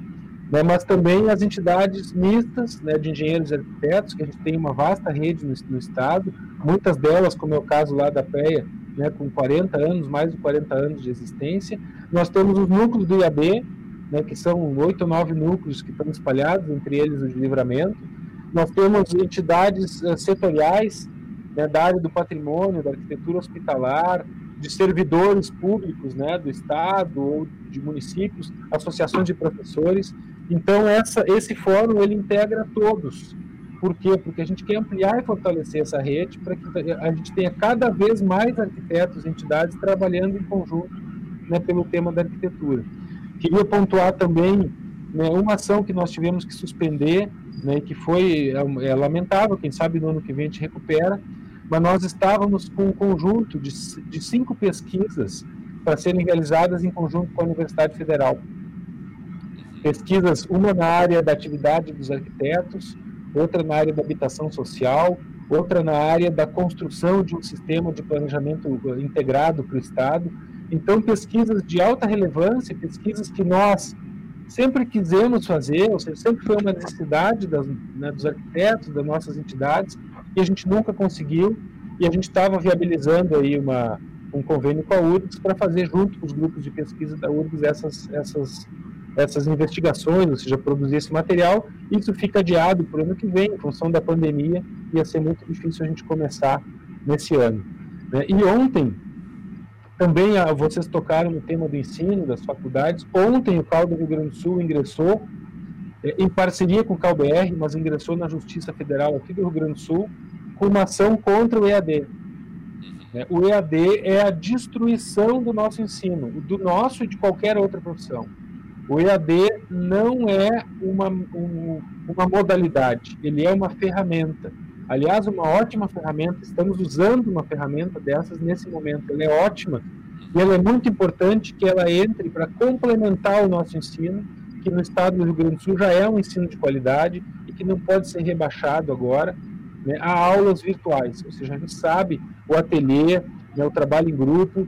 né, mas também as entidades mistas né, de engenheiros e arquitetos, que a gente tem uma vasta rede no, no estado, muitas delas, como é o caso lá da PEA, né, com 40 anos, mais de 40 anos de existência. Nós temos os núcleos do IAB, né, que são oito ou nove núcleos que estão espalhados, entre eles o de livramento. Nós temos entidades uh, setoriais né, da área do patrimônio, da arquitetura hospitalar, de servidores públicos né, do Estado ou de municípios, associações de professores. Então, essa, esse fórum ele integra todos. Por quê? Porque a gente quer ampliar e fortalecer essa rede para que a gente tenha cada vez mais arquitetos entidades trabalhando em conjunto né, pelo tema da arquitetura. Queria pontuar também né, uma ação que nós tivemos que suspender, né, que foi é, é, lamentável, quem sabe no ano que vem a gente recupera, mas nós estávamos com um conjunto de, de cinco pesquisas para serem realizadas em conjunto com a Universidade Federal pesquisas, uma na área da atividade dos arquitetos, outra na área da habitação social, outra na área da construção de um sistema de planejamento integrado para o Estado. Então, pesquisas de alta relevância, pesquisas que nós sempre quisemos fazer, ou seja, sempre foi uma necessidade das, né, dos arquitetos, das nossas entidades, e a gente nunca conseguiu, e a gente estava viabilizando aí uma, um convênio com a URGS para fazer junto com os grupos de pesquisa da URGS essas, essas essas investigações, ou seja, produzir esse material. Isso fica adiado para o ano que vem, em função da pandemia, ia ser muito difícil a gente começar nesse ano. Né? E ontem, também ah, vocês tocaram no tema do ensino, das faculdades. Ontem o CAL do Rio Grande do Sul ingressou, é, em parceria com o CalBR, mas ingressou na Justiça Federal aqui do Rio Grande do Sul, com uma ação contra o EAD. Né? O EAD é a destruição do nosso ensino, do nosso e de qualquer outra profissão. O EAD não é uma, um, uma modalidade, ele é uma ferramenta. Aliás, uma ótima ferramenta, estamos usando uma ferramenta dessas nesse momento, ela é ótima e ela é muito importante que ela entre para complementar o nosso ensino, que no estado do Rio Grande do Sul já é um ensino de qualidade e que não pode ser rebaixado agora né, a aulas virtuais, ou seja, a gente sabe o ateliê, né, o trabalho em grupo,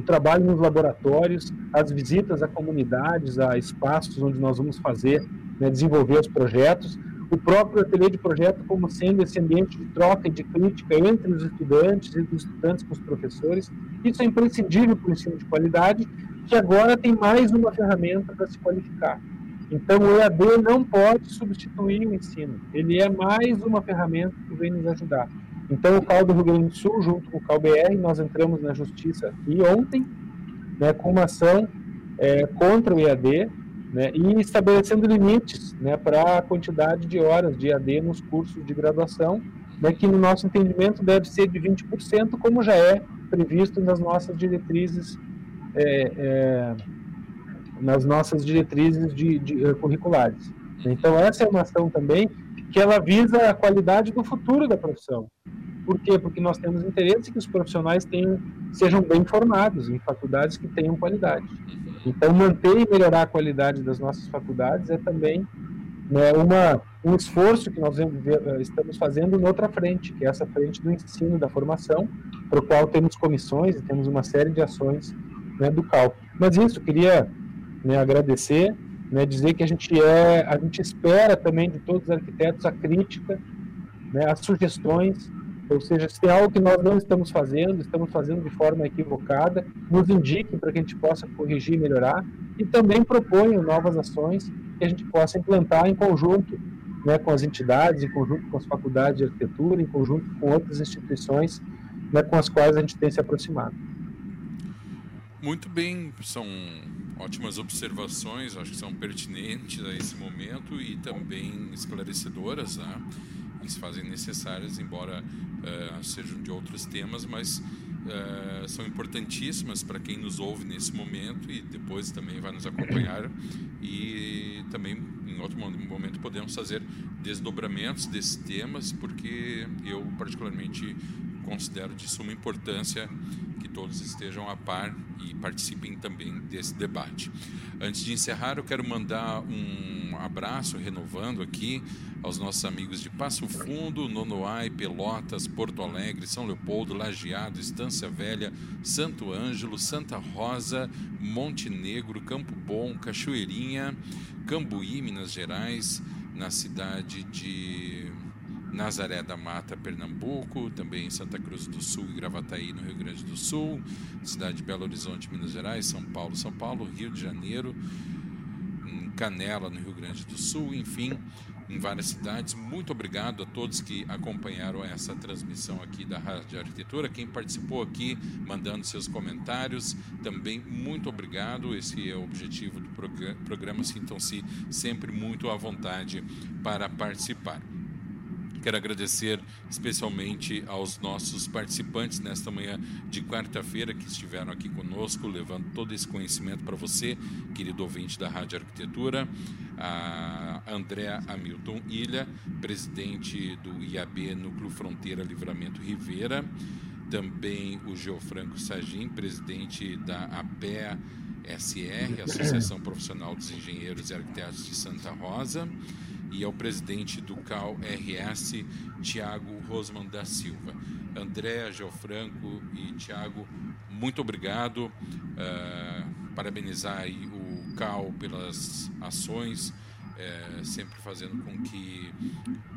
o trabalho nos laboratórios, as visitas a comunidades, a espaços onde nós vamos fazer, né, desenvolver os projetos. o próprio ateliê de projeto como sendo esse ambiente de troca e de crítica entre os estudantes e dos estudantes com os professores. Isso é imprescindível para o ensino de qualidade, que agora tem mais uma ferramenta para se qualificar. Então, o EAD não pode substituir o ensino, ele é mais uma ferramenta que vem nos ajudar. Então, o CAL do Rio Grande do Sul, junto com o CAL BR, nós entramos na justiça aqui ontem, né, com uma ação é, contra o EAD, né, e estabelecendo limites né, para a quantidade de horas de AD nos cursos de graduação, né, que no nosso entendimento deve ser de 20%, como já é previsto nas nossas diretrizes é, é, nas nossas diretrizes de, de, eh, curriculares. Então essa é uma ação também que ela visa a qualidade do futuro da profissão. Por quê? Porque nós temos interesse que os profissionais tenham, sejam bem formados em faculdades que tenham qualidade. Então, manter e melhorar a qualidade das nossas faculdades é também né, uma, um esforço que nós eh, estamos fazendo em outra frente, que é essa frente do ensino, da formação, para o qual temos comissões e temos uma série de ações né, do CAL. Mas isso, queria né, agradecer, né, dizer que a gente é, a gente espera também de todos os arquitetos a crítica, né, as sugestões, ou seja, se tem algo que nós não estamos fazendo, estamos fazendo de forma equivocada, nos indiquem para que a gente possa corrigir e melhorar, e também proponham novas ações que a gente possa implantar em conjunto né, com as entidades, em conjunto com as faculdades de arquitetura, em conjunto com outras instituições né, com as quais a gente tem se aproximado. Muito bem, são ótimas observações, acho que são pertinentes a esse momento e também esclarecedoras, né? e se fazem necessárias, embora uh, sejam de outros temas, mas uh, são importantíssimas para quem nos ouve nesse momento e depois também vai nos acompanhar e também em outro momento podemos fazer desdobramentos desses temas, porque eu particularmente considero de suma importância todos estejam a par e participem também desse debate. Antes de encerrar, eu quero mandar um abraço, renovando aqui, aos nossos amigos de Passo Fundo, Nonoai, Pelotas, Porto Alegre, São Leopoldo, Lajeado, Estância Velha, Santo Ângelo, Santa Rosa, Montenegro, Campo Bom, Cachoeirinha, Cambuí, Minas Gerais, na cidade de Nazaré da Mata, Pernambuco, também em Santa Cruz do Sul e Gravataí, no Rio Grande do Sul, cidade de Belo Horizonte, Minas Gerais, São Paulo, São Paulo, Rio de Janeiro, Canela, no Rio Grande do Sul, enfim, em várias cidades. Muito obrigado a todos que acompanharam essa transmissão aqui da Rádio Arquitetura. Quem participou aqui, mandando seus comentários, também muito obrigado. Esse é o objetivo do programa. Sintam-se sempre muito à vontade para participar. Quero agradecer especialmente aos nossos participantes nesta manhã de quarta-feira que estiveram aqui conosco, levando todo esse conhecimento para você, querido ouvinte da Rádio Arquitetura. A Andréa Hamilton Ilha, presidente do IAB Núcleo Fronteira Livramento Rivera. Também o Geofranco Sagim, presidente da APEA SR, Associação Profissional dos Engenheiros e Arquitetos de Santa Rosa e ao presidente do CAL RS, Tiago Rosman da Silva. André, Geofranco e Tiago, muito obrigado. Uh, parabenizar o CAL pelas ações, uh, sempre fazendo com que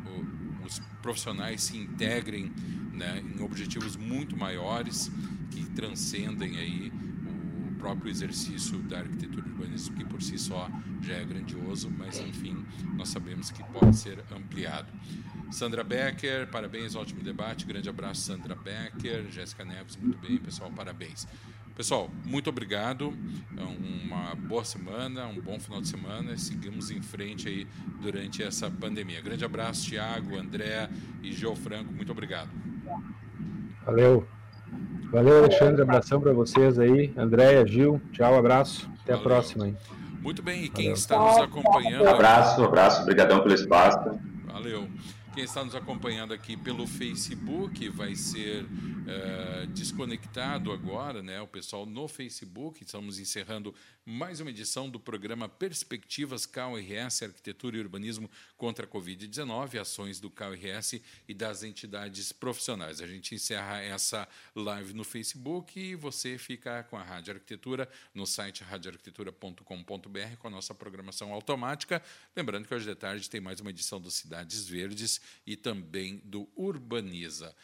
o, os profissionais se integrem né, em objetivos muito maiores que transcendem aí próprio exercício da arquitetura urbanística, que por si só já é grandioso, mas enfim, nós sabemos que pode ser ampliado. Sandra Becker, parabéns, ótimo debate. Grande abraço, Sandra Becker. Jéssica Neves, muito bem, pessoal, parabéns. Pessoal, muito obrigado. Uma boa semana, um bom final de semana. Seguimos em frente aí durante essa pandemia. Grande abraço, Tiago, André e João Franco. Muito obrigado. Valeu. Valeu, Alexandre. Abração para vocês aí. Andréia, Gil, tchau, abraço. Até Valeu. a próxima aí. Muito bem, e quem Valeu. está nos acompanhando. Um abraço, um abraço, obrigadão pelo espaço. Valeu. Quem está nos acompanhando aqui pelo Facebook vai ser uh, desconectado agora, né? O pessoal no Facebook. Estamos encerrando mais uma edição do programa Perspectivas CAURS, Arquitetura e Urbanismo contra a Covid-19, ações do CAURS e das entidades profissionais. A gente encerra essa live no Facebook e você fica com a Rádio Arquitetura no site radioarquitetura.com.br com a nossa programação automática. Lembrando que hoje de tarde tem mais uma edição do Cidades Verdes e também do Urbaniza.